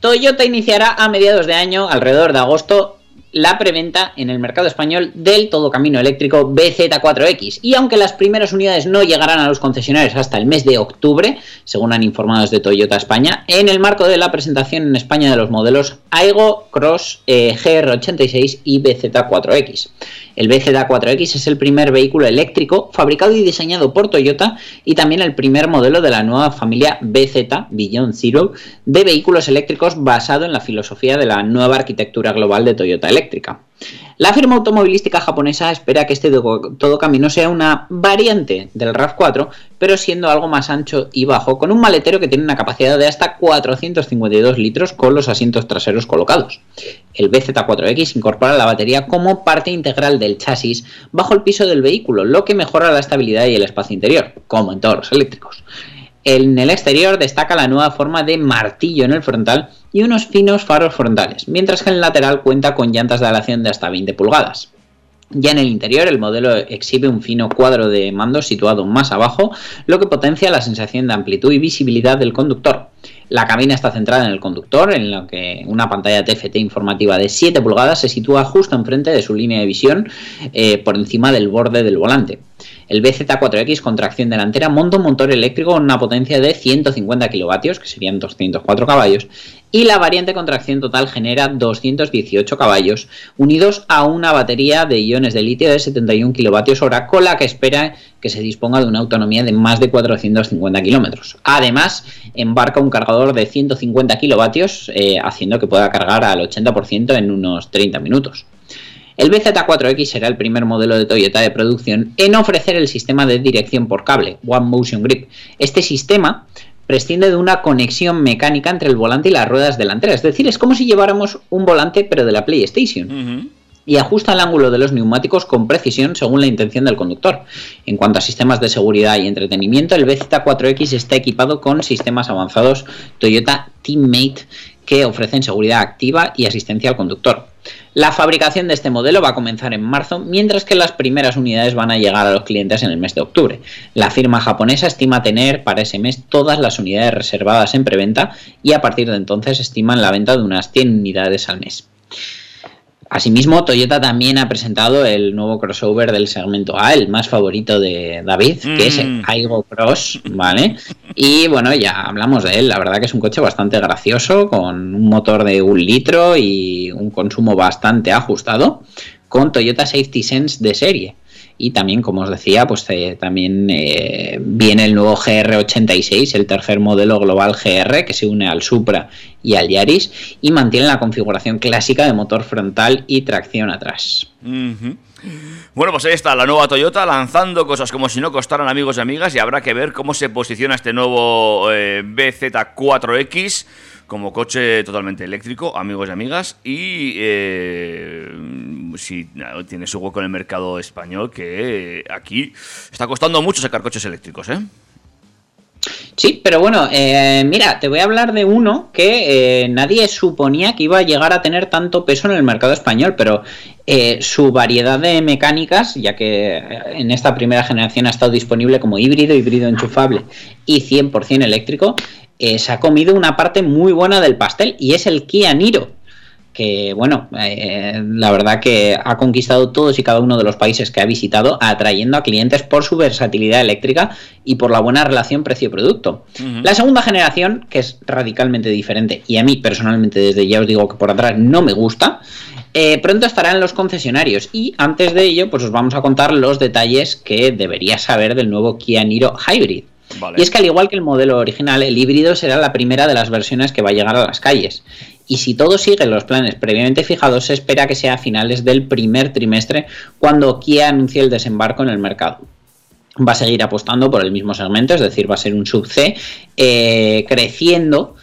Toyota iniciará a mediados de año, alrededor de agosto, la preventa en el mercado español del todo camino eléctrico BZ4X. Y aunque las primeras unidades no llegarán a los concesionarios hasta el mes de octubre, según han informado desde Toyota España, en el marco de la presentación en España de los modelos Aigo, Cross, eh, GR86 y BZ4X. El BZ4X es el primer vehículo eléctrico fabricado y diseñado por Toyota y también el primer modelo de la nueva familia BZ, Beyond Zero, de vehículos eléctricos basado en la filosofía de la nueva arquitectura global de Toyota Eléctrica. La firma automovilística japonesa espera que este do- todo camino sea una variante del RAV4, pero siendo algo más ancho y bajo, con un maletero que tiene una capacidad de hasta 452 litros con los asientos traseros colocados. El BZ4X incorpora la batería como parte integral del chasis bajo el piso del vehículo, lo que mejora la estabilidad y el espacio interior, como en todos los eléctricos. En el exterior destaca la nueva forma de martillo en el frontal y unos finos faros frontales, mientras que en el lateral cuenta con llantas de aleación de hasta 20 pulgadas. Ya en el interior el modelo exhibe un fino cuadro de mando situado más abajo, lo que potencia la sensación de amplitud y visibilidad del conductor. La cabina está centrada en el conductor, en lo que una pantalla TFT informativa de 7 pulgadas se sitúa justo enfrente de su línea de visión, eh, por encima del borde del volante. El BZ4X con tracción delantera monta un motor eléctrico con una potencia de 150 kilovatios, que serían 204 caballos, y la variante con tracción total genera 218 caballos, unidos a una batería de iones de litio de 71 kilovatios hora, con la que espera que se disponga de una autonomía de más de 450 kilómetros. Además, embarca un cargador de 150 kilovatios, eh, haciendo que pueda cargar al 80% en unos 30 minutos. El BZ4X será el primer modelo de Toyota de producción en ofrecer el sistema de dirección por cable, One Motion Grip. Este sistema prescinde de una conexión mecánica entre el volante y las ruedas delanteras, es decir, es como si lleváramos un volante pero de la PlayStation. Y ajusta el ángulo de los neumáticos con precisión según la intención del conductor. En cuanto a sistemas de seguridad y entretenimiento, el BZ4X está equipado con sistemas avanzados Toyota Teammate que ofrecen seguridad activa y asistencia al conductor. La fabricación de este modelo va a comenzar en marzo, mientras que las primeras unidades van a llegar a los clientes en el mes de octubre. La firma japonesa estima tener para ese mes todas las unidades reservadas en preventa y a partir de entonces estiman la venta de unas 100 unidades al mes. Asimismo, Toyota también ha presentado el nuevo crossover del segmento A, el más favorito de David, que es el Mm. Aigo Cross, ¿vale? Y bueno, ya hablamos de él, la verdad que es un coche bastante gracioso, con un motor de un litro y un consumo bastante ajustado, con Toyota Safety Sense de serie. Y también, como os decía, pues eh, también eh, viene el nuevo GR86, el tercer modelo global GR, que se une al Supra y al Yaris, y mantiene la configuración clásica de motor frontal y tracción atrás. Bueno, pues ahí está la nueva Toyota lanzando cosas como si no costaran amigos y amigas y habrá que ver cómo se posiciona este nuevo eh, BZ4X como coche totalmente eléctrico, amigos y amigas, y eh, si tiene su hueco en el mercado español que aquí está costando mucho sacar coches eléctricos, ¿eh? Sí, pero bueno, eh, mira, te voy a hablar de uno que eh, nadie suponía que iba a llegar a tener tanto peso en el mercado español, pero eh, su variedad de mecánicas, ya que eh, en esta primera generación ha estado disponible como híbrido, híbrido enchufable y 100% eléctrico, eh, se ha comido una parte muy buena del pastel y es el Kia Niro que bueno, eh, la verdad que ha conquistado todos y cada uno de los países que ha visitado, atrayendo a clientes por su versatilidad eléctrica y por la buena relación precio-producto. La segunda generación, que es radicalmente diferente, y a mí personalmente desde ya os digo que por atrás no me gusta, eh, pronto estará en los concesionarios y antes de ello pues os vamos a contar los detalles que deberías saber del nuevo Kia Niro Hybrid. Y es que al igual que el modelo original, el híbrido será la primera de las versiones que va a llegar a las calles. Y si todo sigue los planes previamente fijados, se espera que sea a finales del primer trimestre cuando Kia anuncie el desembarco en el mercado. va a seguir apostando por el mismo segmento, es decir, va a ser un sub C, eh, creciendo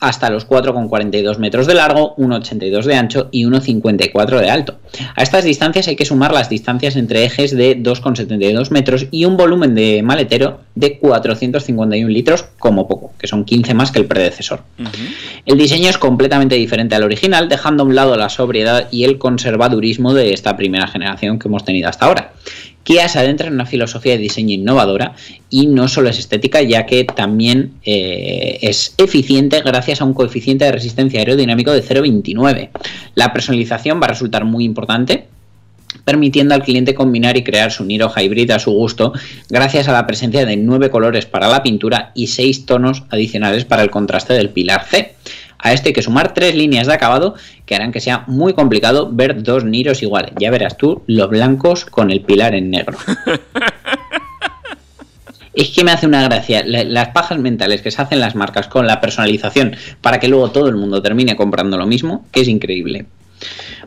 hasta los 4,42 metros de largo, 1,82 de ancho y 1,54 de alto. A estas distancias hay que sumar las distancias entre ejes de 2,72 metros y un volumen de maletero de 451 litros como poco, que son 15 más que el predecesor. El diseño es completamente diferente al original, dejando a un lado la sobriedad y el conservadurismo de esta primera generación que hemos tenido hasta ahora. Kia se adentra en una filosofía de diseño innovadora y no solo es estética, ya que también eh, es eficiente gracias a un coeficiente de resistencia aerodinámico de 0,29. La personalización va a resultar muy importante permitiendo al cliente combinar y crear su Niro Hybrid a su gusto gracias a la presencia de nueve colores para la pintura y seis tonos adicionales para el contraste del pilar C. A esto hay que sumar tres líneas de acabado que harán que sea muy complicado ver dos Niros iguales. Ya verás tú los blancos con el pilar en negro. Es que me hace una gracia las pajas mentales que se hacen las marcas con la personalización para que luego todo el mundo termine comprando lo mismo, que es increíble.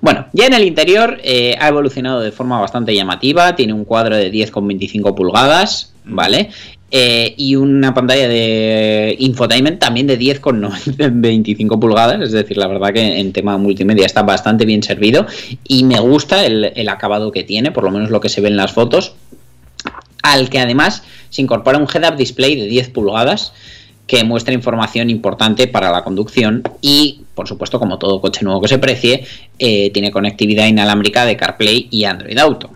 Bueno, ya en el interior eh, ha evolucionado de forma bastante llamativa, tiene un cuadro de 10,25 pulgadas, ¿vale? Eh, y una pantalla de infotainment también de 10,25 pulgadas, es decir, la verdad que en tema multimedia está bastante bien servido y me gusta el, acabado que tiene, por lo menos lo que se ve en las fotos, al que además se incorpora un head-up display de 10 pulgadas que muestra información importante para la conducción y, por supuesto, como todo coche nuevo que se precie, eh, tiene conectividad inalámbrica de CarPlay y Android Auto.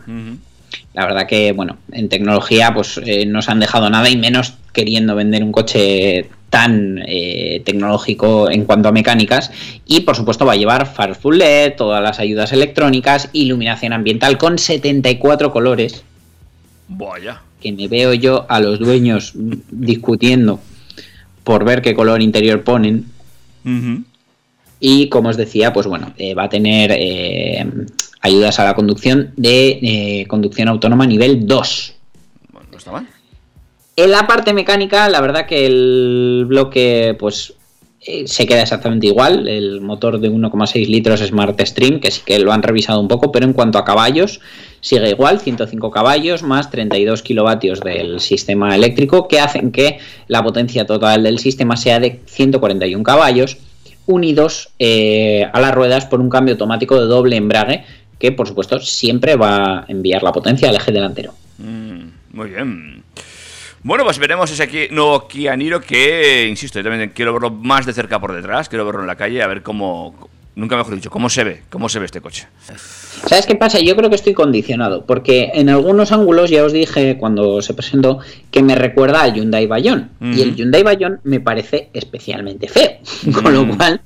La verdad que, bueno, en tecnología pues eh, no se han dejado nada y menos queriendo vender un coche tan eh, tecnológico en cuanto a mecánicas y por supuesto va a llevar far full LED, todas las ayudas electrónicas, iluminación ambiental con 74 colores. Vaya. Que me veo yo a los dueños discutiendo por ver qué color interior ponen. Y como os decía, pues bueno, eh, va a tener eh, ayudas a la conducción de eh, conducción autónoma nivel 2. Bueno, no está mal. En la parte mecánica, la verdad que el bloque, pues se queda exactamente igual. El motor de 1,6 litros Smart Stream, que sí que lo han revisado un poco, pero en cuanto a caballos, sigue igual, 105 caballos más 32 kilovatios del sistema eléctrico, que hacen que la potencia total del sistema sea de 141 caballos, unidos eh, a las ruedas por un cambio automático de doble embrague, que por supuesto siempre va a enviar la potencia al eje delantero. Mm, muy bien. Bueno, pues veremos ese aquí, nuevo Kia Niro que, insisto, yo también quiero verlo más de cerca por detrás, quiero verlo en la calle, a ver cómo, nunca mejor dicho, cómo se ve, cómo se ve este coche. ¿Sabes qué pasa? Yo creo que estoy condicionado, porque en algunos ángulos ya os dije cuando se presentó que me recuerda al Hyundai Bayon, y el Hyundai Bayon me parece especialmente feo, con lo cual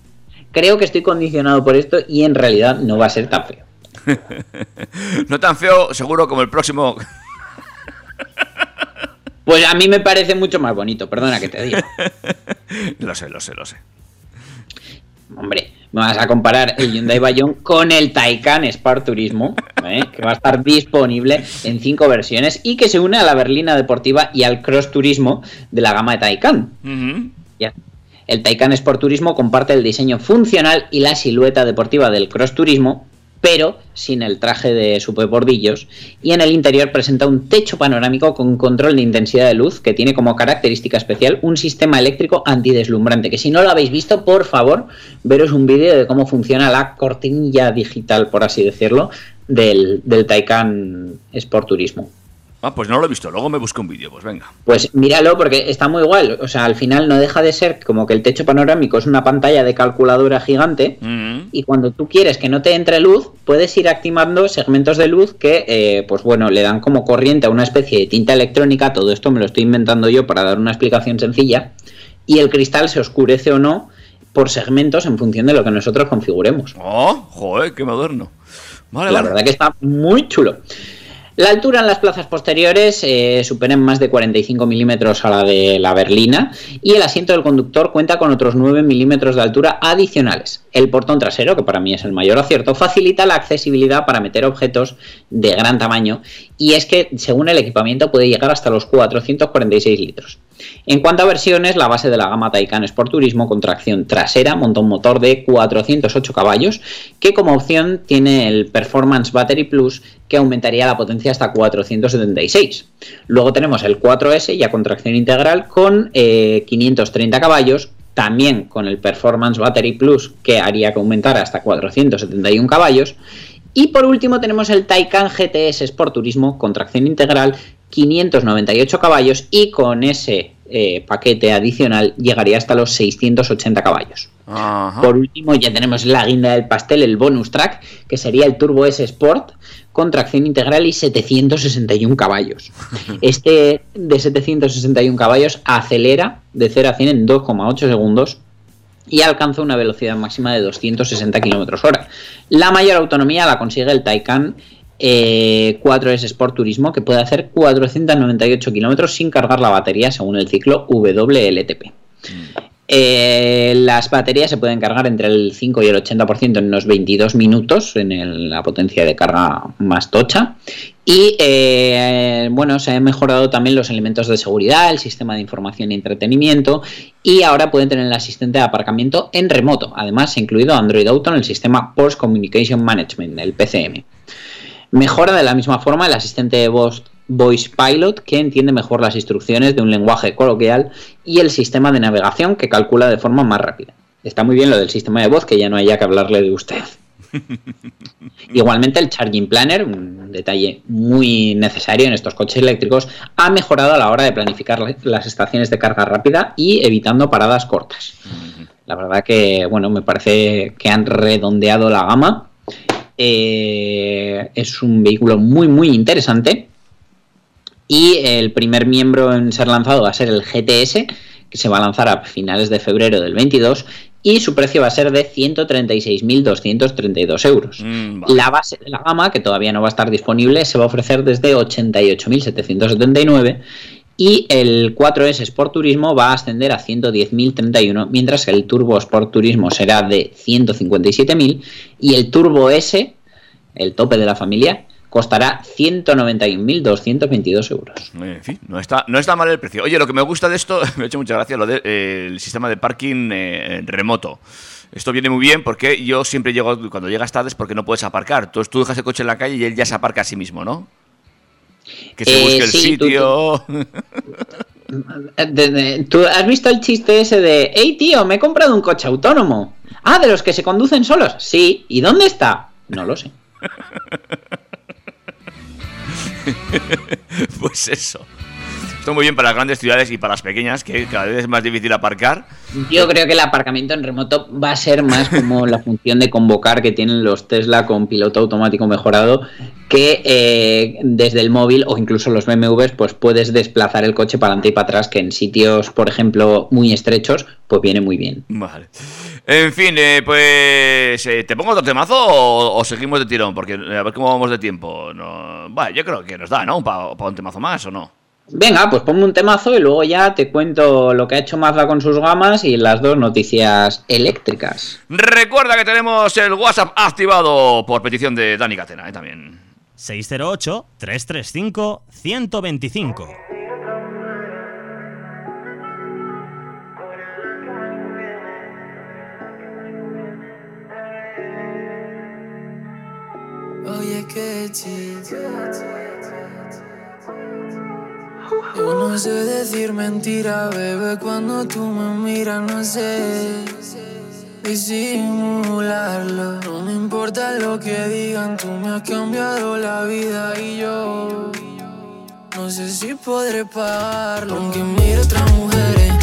creo que estoy condicionado por esto y en realidad no va a ser tan feo. no tan feo, seguro, como el próximo... Pues a mí me parece mucho más bonito, perdona que te diga. lo sé, lo sé, lo sé. Hombre, me vas a comparar el Hyundai Bayon con el Taycan Sport Turismo, ¿eh? que va a estar disponible en cinco versiones y que se une a la berlina deportiva y al cross turismo de la gama de Taycan. ya. El Taycan Sport Turismo comparte el diseño funcional y la silueta deportiva del cross turismo, pero sin el traje de bordillos y en el interior presenta un techo panorámico con control de intensidad de luz que tiene como característica especial un sistema eléctrico antideslumbrante, que si no lo habéis visto, por favor, veros un vídeo de cómo funciona la cortinilla digital, por así decirlo, del, del Taycan Sport Turismo. Ah, pues no lo he visto, luego me busco un vídeo, pues venga. Pues míralo porque está muy igual, o sea, al final no deja de ser como que el techo panorámico es una pantalla de calculadora gigante y cuando tú quieres que no te entre luz, puedes ir activando segmentos de luz que, eh, pues bueno, le dan como corriente a una especie de tinta electrónica, todo esto me lo estoy inventando yo para dar una explicación sencilla, y el cristal se oscurece o no por segmentos en función de lo que nosotros configuremos. Oh, joder, qué moderno. Vale, la verdad que está muy chulo. La altura en las plazas posteriores eh, supera en más de 45 milímetros a la de la berlina y el asiento del conductor cuenta con otros 9 milímetros de altura adicionales. El portón trasero, que para mí es el mayor acierto, facilita la accesibilidad para meter objetos de gran tamaño y es que según el equipamiento puede llegar hasta los 446 litros. En cuanto a versiones, la base de la gama Taycan Sport Turismo con tracción trasera monta un motor de 408 caballos que como opción tiene el Performance Battery Plus que aumentaría la potencia hasta 476. Luego tenemos el 4S ya con tracción integral con eh, 530 caballos también con el Performance Battery Plus que haría que aumentara hasta 471 caballos. Y por último tenemos el Taycan GTS Sport Turismo con tracción integral, 598 caballos y con ese eh, paquete adicional llegaría hasta los 680 caballos. Ajá. Por último ya tenemos la guinda del pastel, el bonus track, que sería el Turbo S Sport con tracción integral y 761 caballos. Este de 761 caballos acelera de 0 a 100 en 2,8 segundos y alcanza una velocidad máxima de 260 km hora. La mayor autonomía la consigue el Taycan eh, 4S Sport Turismo, que puede hacer 498 km sin cargar la batería según el ciclo WLTP. Eh, las baterías se pueden cargar entre el 5 y el 80% en unos 22 minutos en la potencia de carga más tocha. Y eh, bueno, se han mejorado también los elementos de seguridad, el sistema de información y entretenimiento. Y ahora pueden tener el asistente de aparcamiento en remoto. Además, se ha incluido Android Auto en el sistema Post Communication Management, el PCM. Mejora de la misma forma el asistente de voz Voice Pilot, que entiende mejor las instrucciones de un lenguaje coloquial, y el sistema de navegación, que calcula de forma más rápida. Está muy bien lo del sistema de voz, que ya no haya que hablarle de usted. Igualmente el Charging Planner, un detalle muy necesario en estos coches eléctricos, ha mejorado a la hora de planificar la- las estaciones de carga rápida y evitando paradas cortas. La verdad que, bueno, me parece que han redondeado la gama. Eh, es un vehículo muy, muy interesante. Y el primer miembro en ser lanzado va a ser el GTS, que se va a lanzar a finales de febrero del 22. Y su precio va a ser de 136.232 euros. Mm, vale. La base de la gama, que todavía no va a estar disponible, se va a ofrecer desde 88.779 y el 4S Sport Turismo va a ascender a 110.031, mientras que el Turbo Sport Turismo será de 157.000 y el Turbo S, el tope de la familia, costará 191.222 euros. En fin, no está, no está mal el precio. Oye, lo que me gusta de esto, me ha hecho mucha gracia, lo del sistema de parking eh, remoto. Esto viene muy bien porque yo siempre llego, cuando llegas tarde es porque no puedes aparcar. Entonces tú dejas el coche en la calle y él ya se aparca a sí mismo, ¿no? Que se Eh, busque el sí, tú- sitio. De- ¿Tú has visto el chiste ese de, hey tío, me he comprado un coche autónomo? Ah, de los que se conducen solos. Sí, ¿y dónde está? No lo sé. pues eso. Esto muy bien para las grandes ciudades y para las pequeñas, que cada vez es más difícil aparcar. Yo creo que el aparcamiento en remoto va a ser más como la función de convocar que tienen los Tesla con piloto automático mejorado, que eh, desde el móvil o incluso los BMWs, pues puedes desplazar el coche para adelante y para atrás, que en sitios, por ejemplo, muy estrechos, pues viene muy bien. Vale. En fin, eh, pues. eh, ¿Te pongo otro temazo o, o seguimos de tirón? Porque a ver cómo vamos de tiempo. No... Bueno, yo creo que nos da, ¿no? Para un temazo más o no. Venga, pues ponme un temazo y luego ya te cuento lo que ha hecho Mazda con sus gamas y las dos noticias eléctricas. Recuerda que tenemos el WhatsApp activado por petición de Dani Catena, ¿eh? También. 608-335-125. Oye, qué chido. Yo no sé decir mentira, bebé, cuando tú me miras, no sé disimularlo. No me importa lo que digan, tú me has cambiado la vida y yo no sé si podré pagarlo. Aunque mire otras mujeres,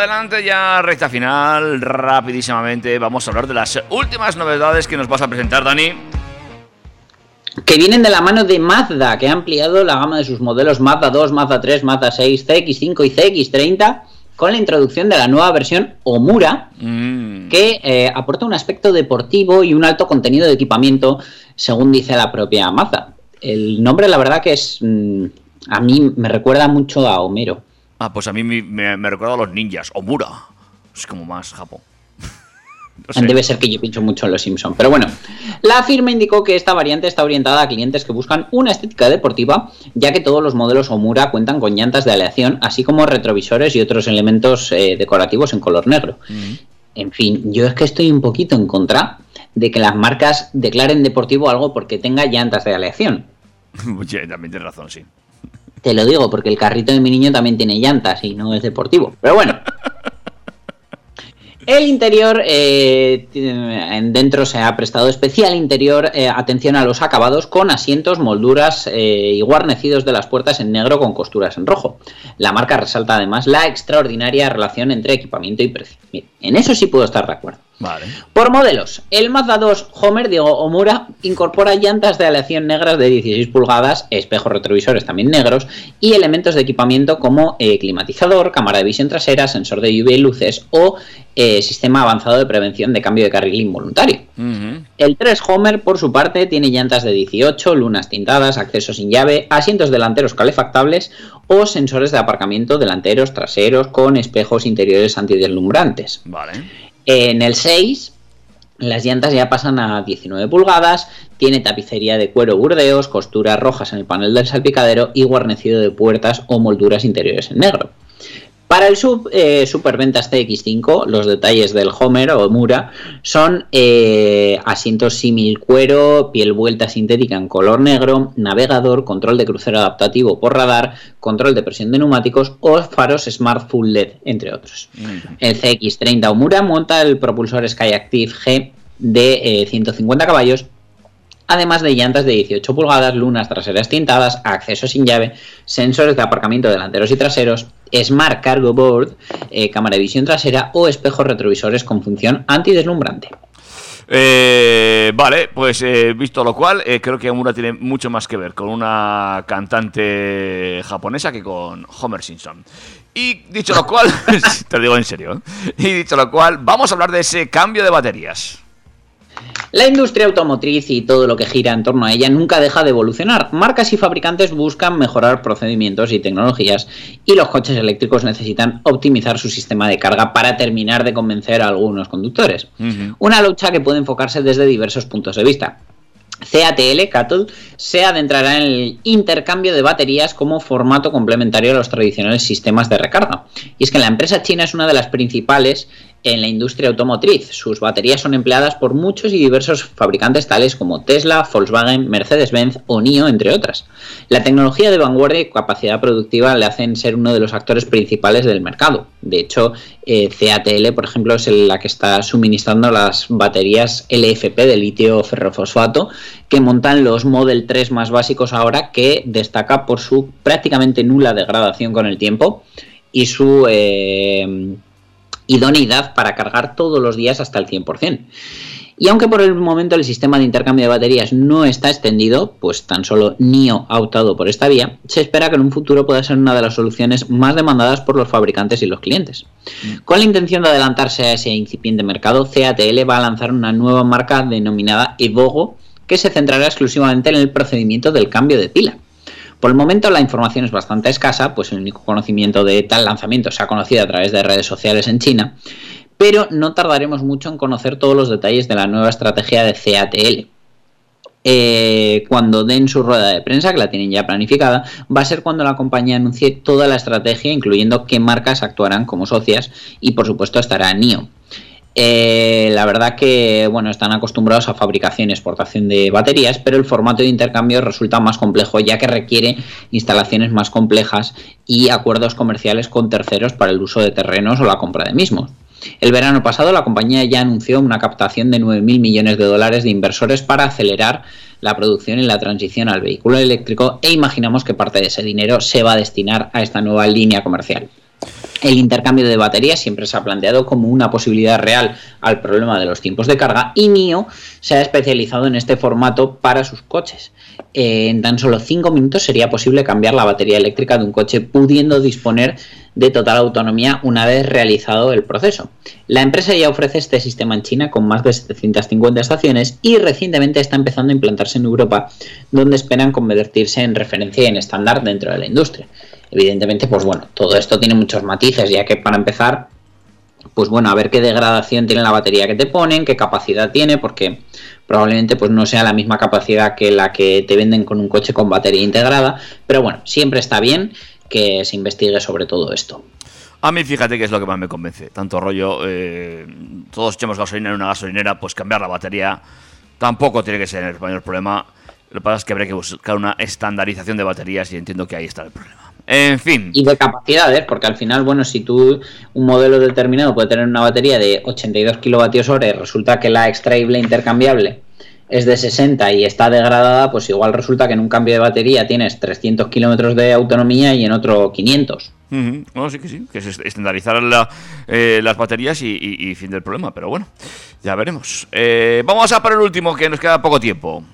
adelante ya recta final, rapidísimamente. Vamos a hablar de las últimas novedades que nos vas a presentar, Dani. que vienen de la mano de Mazda, que ha ampliado la gama de sus modelos Mazda 2, Mazda 3, Mazda 6, CX5 y CX30 con la introducción de la nueva versión Omura, Mm. que eh, aporta un aspecto deportivo y un alto contenido de equipamiento, según dice la propia Mazda. El nombre, la verdad, que es. mm, a mí me recuerda mucho a Homero. Ah, pues a mí me, me, me recuerda a los ninjas. Omura. Es como más Japón. No sé. Debe ser que yo pienso mucho en los Simpsons. Pero bueno, la firma indicó que esta variante está orientada a clientes que buscan una estética deportiva, ya que todos los modelos Omura cuentan con llantas de aleación, así como retrovisores y otros elementos eh, decorativos en color negro. En fin, yo es que estoy un poquito en contra de que las marcas declaren deportivo algo porque tenga llantas de aleación. También tienes razón, sí. Te lo digo, porque el carrito de mi niño también tiene llantas y no es deportivo. Pero bueno. El interior, eh, en dentro se ha prestado especial interior eh, atención a los acabados con asientos, molduras eh, y guarnecidos de las puertas en negro con costuras en rojo. La marca resalta además la extraordinaria relación entre equipamiento y precio. Mira, en eso sí puedo estar de acuerdo. Vale. Por modelos, el Mazda 2 Homer Diego Omura incorpora llantas de aleación negras de 16 pulgadas, espejos retrovisores también negros y elementos de equipamiento como eh, climatizador, cámara de visión trasera, sensor de lluvia y luces o eh, sistema avanzado de prevención de cambio de carril involuntario. El 3 Homer, por su parte, tiene llantas de 18, lunas tintadas, acceso sin llave, asientos delanteros calefactables o sensores de aparcamiento delanteros, traseros con espejos interiores antideslumbrantes. Vale. En el 6, las llantas ya pasan a 19 pulgadas, tiene tapicería de cuero burdeos, costuras rojas en el panel del salpicadero y guarnecido de puertas o molduras interiores en negro. Para el sub eh, Superventas CX5, los detalles del Homer o Mura son eh, asientos símil cuero, piel vuelta sintética en color negro, navegador, control de crucero adaptativo por radar, control de presión de neumáticos o faros Smart Full LED, entre otros. El CX30 Omura monta el propulsor Skyactiv G de eh, 150 caballos, además de llantas de 18 pulgadas, lunas traseras tintadas, acceso sin llave, sensores de aparcamiento delanteros y traseros, Smart Cargo Board, eh, cámara de visión trasera o espejos retrovisores con función antideslumbrante. Eh, vale, pues eh, visto lo cual, eh, creo que Omura tiene mucho más que ver con una cantante japonesa que con Homer Simpson. Y dicho lo cual, te lo digo en serio, y dicho lo cual, vamos a hablar de ese cambio de baterías. La industria automotriz y todo lo que gira en torno a ella nunca deja de evolucionar. Marcas y fabricantes buscan mejorar procedimientos y tecnologías y los coches eléctricos necesitan optimizar su sistema de carga para terminar de convencer a algunos conductores. Una lucha que puede enfocarse desde diversos puntos de vista. CATL, Cattle, se adentrará en el intercambio de baterías como formato complementario a los tradicionales sistemas de recarga. Y es que la empresa china es una de las principales en la industria automotriz. Sus baterías son empleadas por muchos y diversos fabricantes tales como Tesla, Volkswagen, Mercedes-Benz o NIO, entre otras. La tecnología de vanguardia y capacidad productiva le hacen ser uno de los actores principales del mercado. De hecho, eh, CATL, por ejemplo, es la que está suministrando las baterías LFP de litio ferrofosfato que montan los Model 3 más básicos ahora, que destaca por su prácticamente nula degradación con el tiempo y su eh, idoneidad para cargar todos los días hasta el 100%. Y aunque por el momento el sistema de intercambio de baterías no está extendido, pues tan solo NIO ha optado por esta vía, se espera que en un futuro pueda ser una de las soluciones más demandadas por los fabricantes y los clientes. Con la intención de adelantarse a ese incipiente mercado, CATL va a lanzar una nueva marca denominada Evogo, que se centrará exclusivamente en el procedimiento del cambio de pila. Por el momento la información es bastante escasa, pues el único conocimiento de tal lanzamiento se ha conocido a través de redes sociales en China, pero no tardaremos mucho en conocer todos los detalles de la nueva estrategia de CATL. Eh, cuando den su rueda de prensa, que la tienen ya planificada, va a ser cuando la compañía anuncie toda la estrategia, incluyendo qué marcas actuarán como socias y por supuesto estará NIO. Eh, la verdad que bueno, están acostumbrados a fabricación y exportación de baterías, pero el formato de intercambio resulta más complejo ya que requiere instalaciones más complejas y acuerdos comerciales con terceros para el uso de terrenos o la compra de mismos. El verano pasado la compañía ya anunció una captación de 9.000 millones de dólares de inversores para acelerar la producción y la transición al vehículo eléctrico e imaginamos que parte de ese dinero se va a destinar a esta nueva línea comercial. El intercambio de baterías siempre se ha planteado como una posibilidad real al problema de los tiempos de carga y NIO se ha especializado en este formato para sus coches. En tan solo 5 minutos sería posible cambiar la batería eléctrica de un coche pudiendo disponer de total autonomía una vez realizado el proceso. La empresa ya ofrece este sistema en China con más de 750 estaciones y recientemente está empezando a implantarse en Europa, donde esperan convertirse en referencia y en estándar dentro de la industria. Evidentemente, pues bueno, todo esto tiene muchos matices, ya que para empezar, pues bueno, a ver qué degradación tiene la batería que te ponen, qué capacidad tiene, porque probablemente pues no sea la misma capacidad que la que te venden con un coche con batería integrada, pero bueno, siempre está bien que se investigue sobre todo esto. A mí fíjate que es lo que más me convence. Tanto rollo, eh, todos echamos gasolina en una gasolinera, pues cambiar la batería tampoco tiene que ser el mayor problema. Lo que pasa es que habría que buscar una estandarización de baterías y entiendo que ahí está el problema. En fin. Y de capacidades, porque al final, bueno, si tú un modelo determinado puede tener una batería de 82 kilovatios hora y resulta que la extraíble intercambiable es de 60 y está degradada, pues igual resulta que en un cambio de batería tienes 300 kilómetros de autonomía y en otro 500. sí que sí, que es estandarizar eh, las baterías y, fin del problema, pero bueno, ya veremos. Eh, vamos a por el último, que nos queda poco tiempo.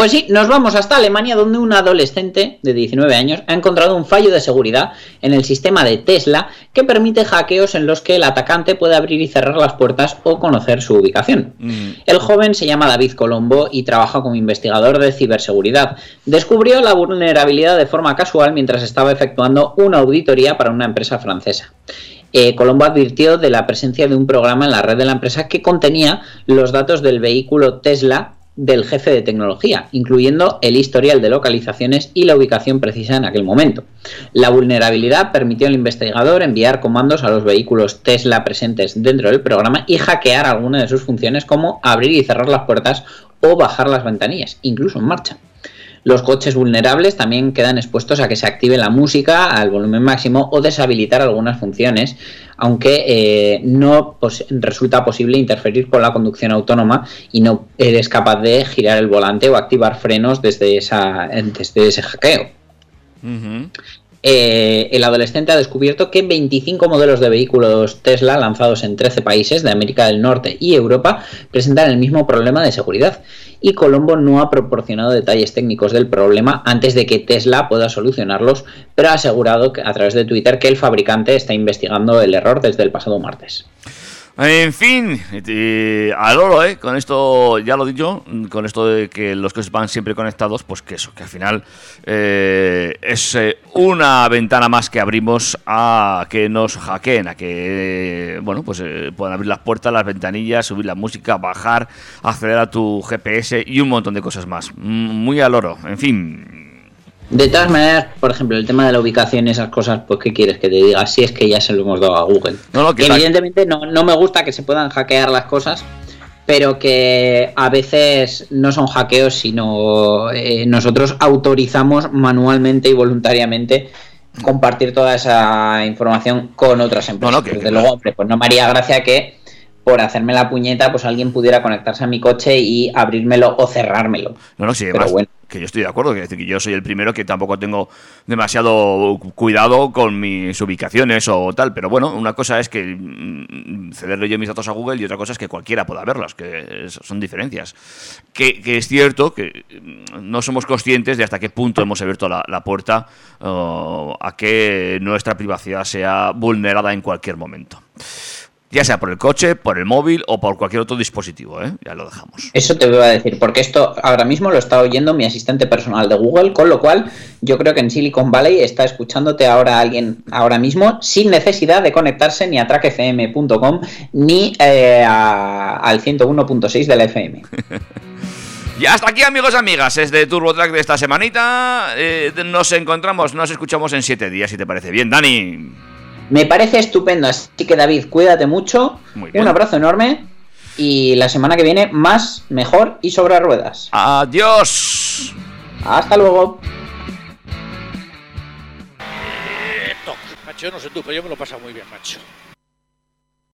Pues sí, nos vamos hasta Alemania donde un adolescente de 19 años ha encontrado un fallo de seguridad en el sistema de Tesla que permite hackeos en los que el atacante puede abrir y cerrar las puertas o conocer su ubicación. Mm. El joven se llama David Colombo y trabaja como investigador de ciberseguridad. Descubrió la vulnerabilidad de forma casual mientras estaba efectuando una auditoría para una empresa francesa. Eh, Colombo advirtió de la presencia de un programa en la red de la empresa que contenía los datos del vehículo Tesla del jefe de tecnología, incluyendo el historial de localizaciones y la ubicación precisa en aquel momento. La vulnerabilidad permitió al investigador enviar comandos a los vehículos Tesla presentes dentro del programa y hackear algunas de sus funciones como abrir y cerrar las puertas o bajar las ventanillas, incluso en marcha. Los coches vulnerables también quedan expuestos a que se active la música al volumen máximo o deshabilitar algunas funciones, aunque eh, no resulta posible interferir con la conducción autónoma y no eres capaz de girar el volante o activar frenos desde, esa, desde ese hackeo. Eh, el adolescente ha descubierto que 25 modelos de vehículos Tesla lanzados en 13 países de América del Norte y Europa presentan el mismo problema de seguridad y Colombo no ha proporcionado detalles técnicos del problema antes de que Tesla pueda solucionarlos, pero ha asegurado a través de Twitter que el fabricante está investigando el error desde el pasado martes. En fin, al oro, ¿eh? Con esto, ya lo he dicho, con esto de que los coches van siempre conectados, pues que eso, que al final eh, es eh, una ventana más que abrimos a que nos hackeen, a que, bueno, pues eh, puedan abrir las puertas, las ventanillas, subir la música, bajar, acceder a tu GPS y un montón de cosas más. Muy al oro, en fin. De todas maneras, por ejemplo, el tema de la ubicación y esas cosas, pues ¿qué quieres que te diga? Si es que ya se lo hemos dado a Google. Evidentemente no, no me gusta que se puedan hackear las cosas, pero que a veces no son hackeos, sino eh, nosotros autorizamos manualmente y voluntariamente compartir toda esa información con otras empresas. Desde luego, hombre, pues no me haría gracia que por hacerme la puñeta, pues alguien pudiera conectarse a mi coche y abrírmelo o cerrármelo. No, no, sí, Pero además, bueno. que yo estoy de acuerdo, que, decir, que yo soy el primero que tampoco tengo demasiado cuidado con mis ubicaciones o tal, pero bueno, una cosa es que mm, cederle yo mis datos a Google y otra cosa es que cualquiera pueda verlas, que es- son diferencias. Que, que es cierto que mm, no somos conscientes de hasta qué punto hemos abierto la, la puerta oh, a que nuestra privacidad sea vulnerada en cualquier momento. Ya sea por el coche, por el móvil o por cualquier otro dispositivo, ¿eh? Ya lo dejamos. Eso te voy a decir, porque esto ahora mismo lo está oyendo mi asistente personal de Google, con lo cual yo creo que en Silicon Valley está escuchándote ahora alguien ahora mismo sin necesidad de conectarse ni a trackfm.com ni eh, a- al 101.6 de la FM. Y hasta aquí, amigos y amigas, es de Turbo Track de esta semanita. Eh, nos encontramos, nos escuchamos en siete días, si te parece bien, Dani. Me parece estupendo, así que David, cuídate mucho, Muy bien. un abrazo enorme y la semana que viene más, mejor y sobre ruedas. Adiós. Hasta luego. Macho, yo no sé tú, pero yo me lo he pasado muy bien, macho.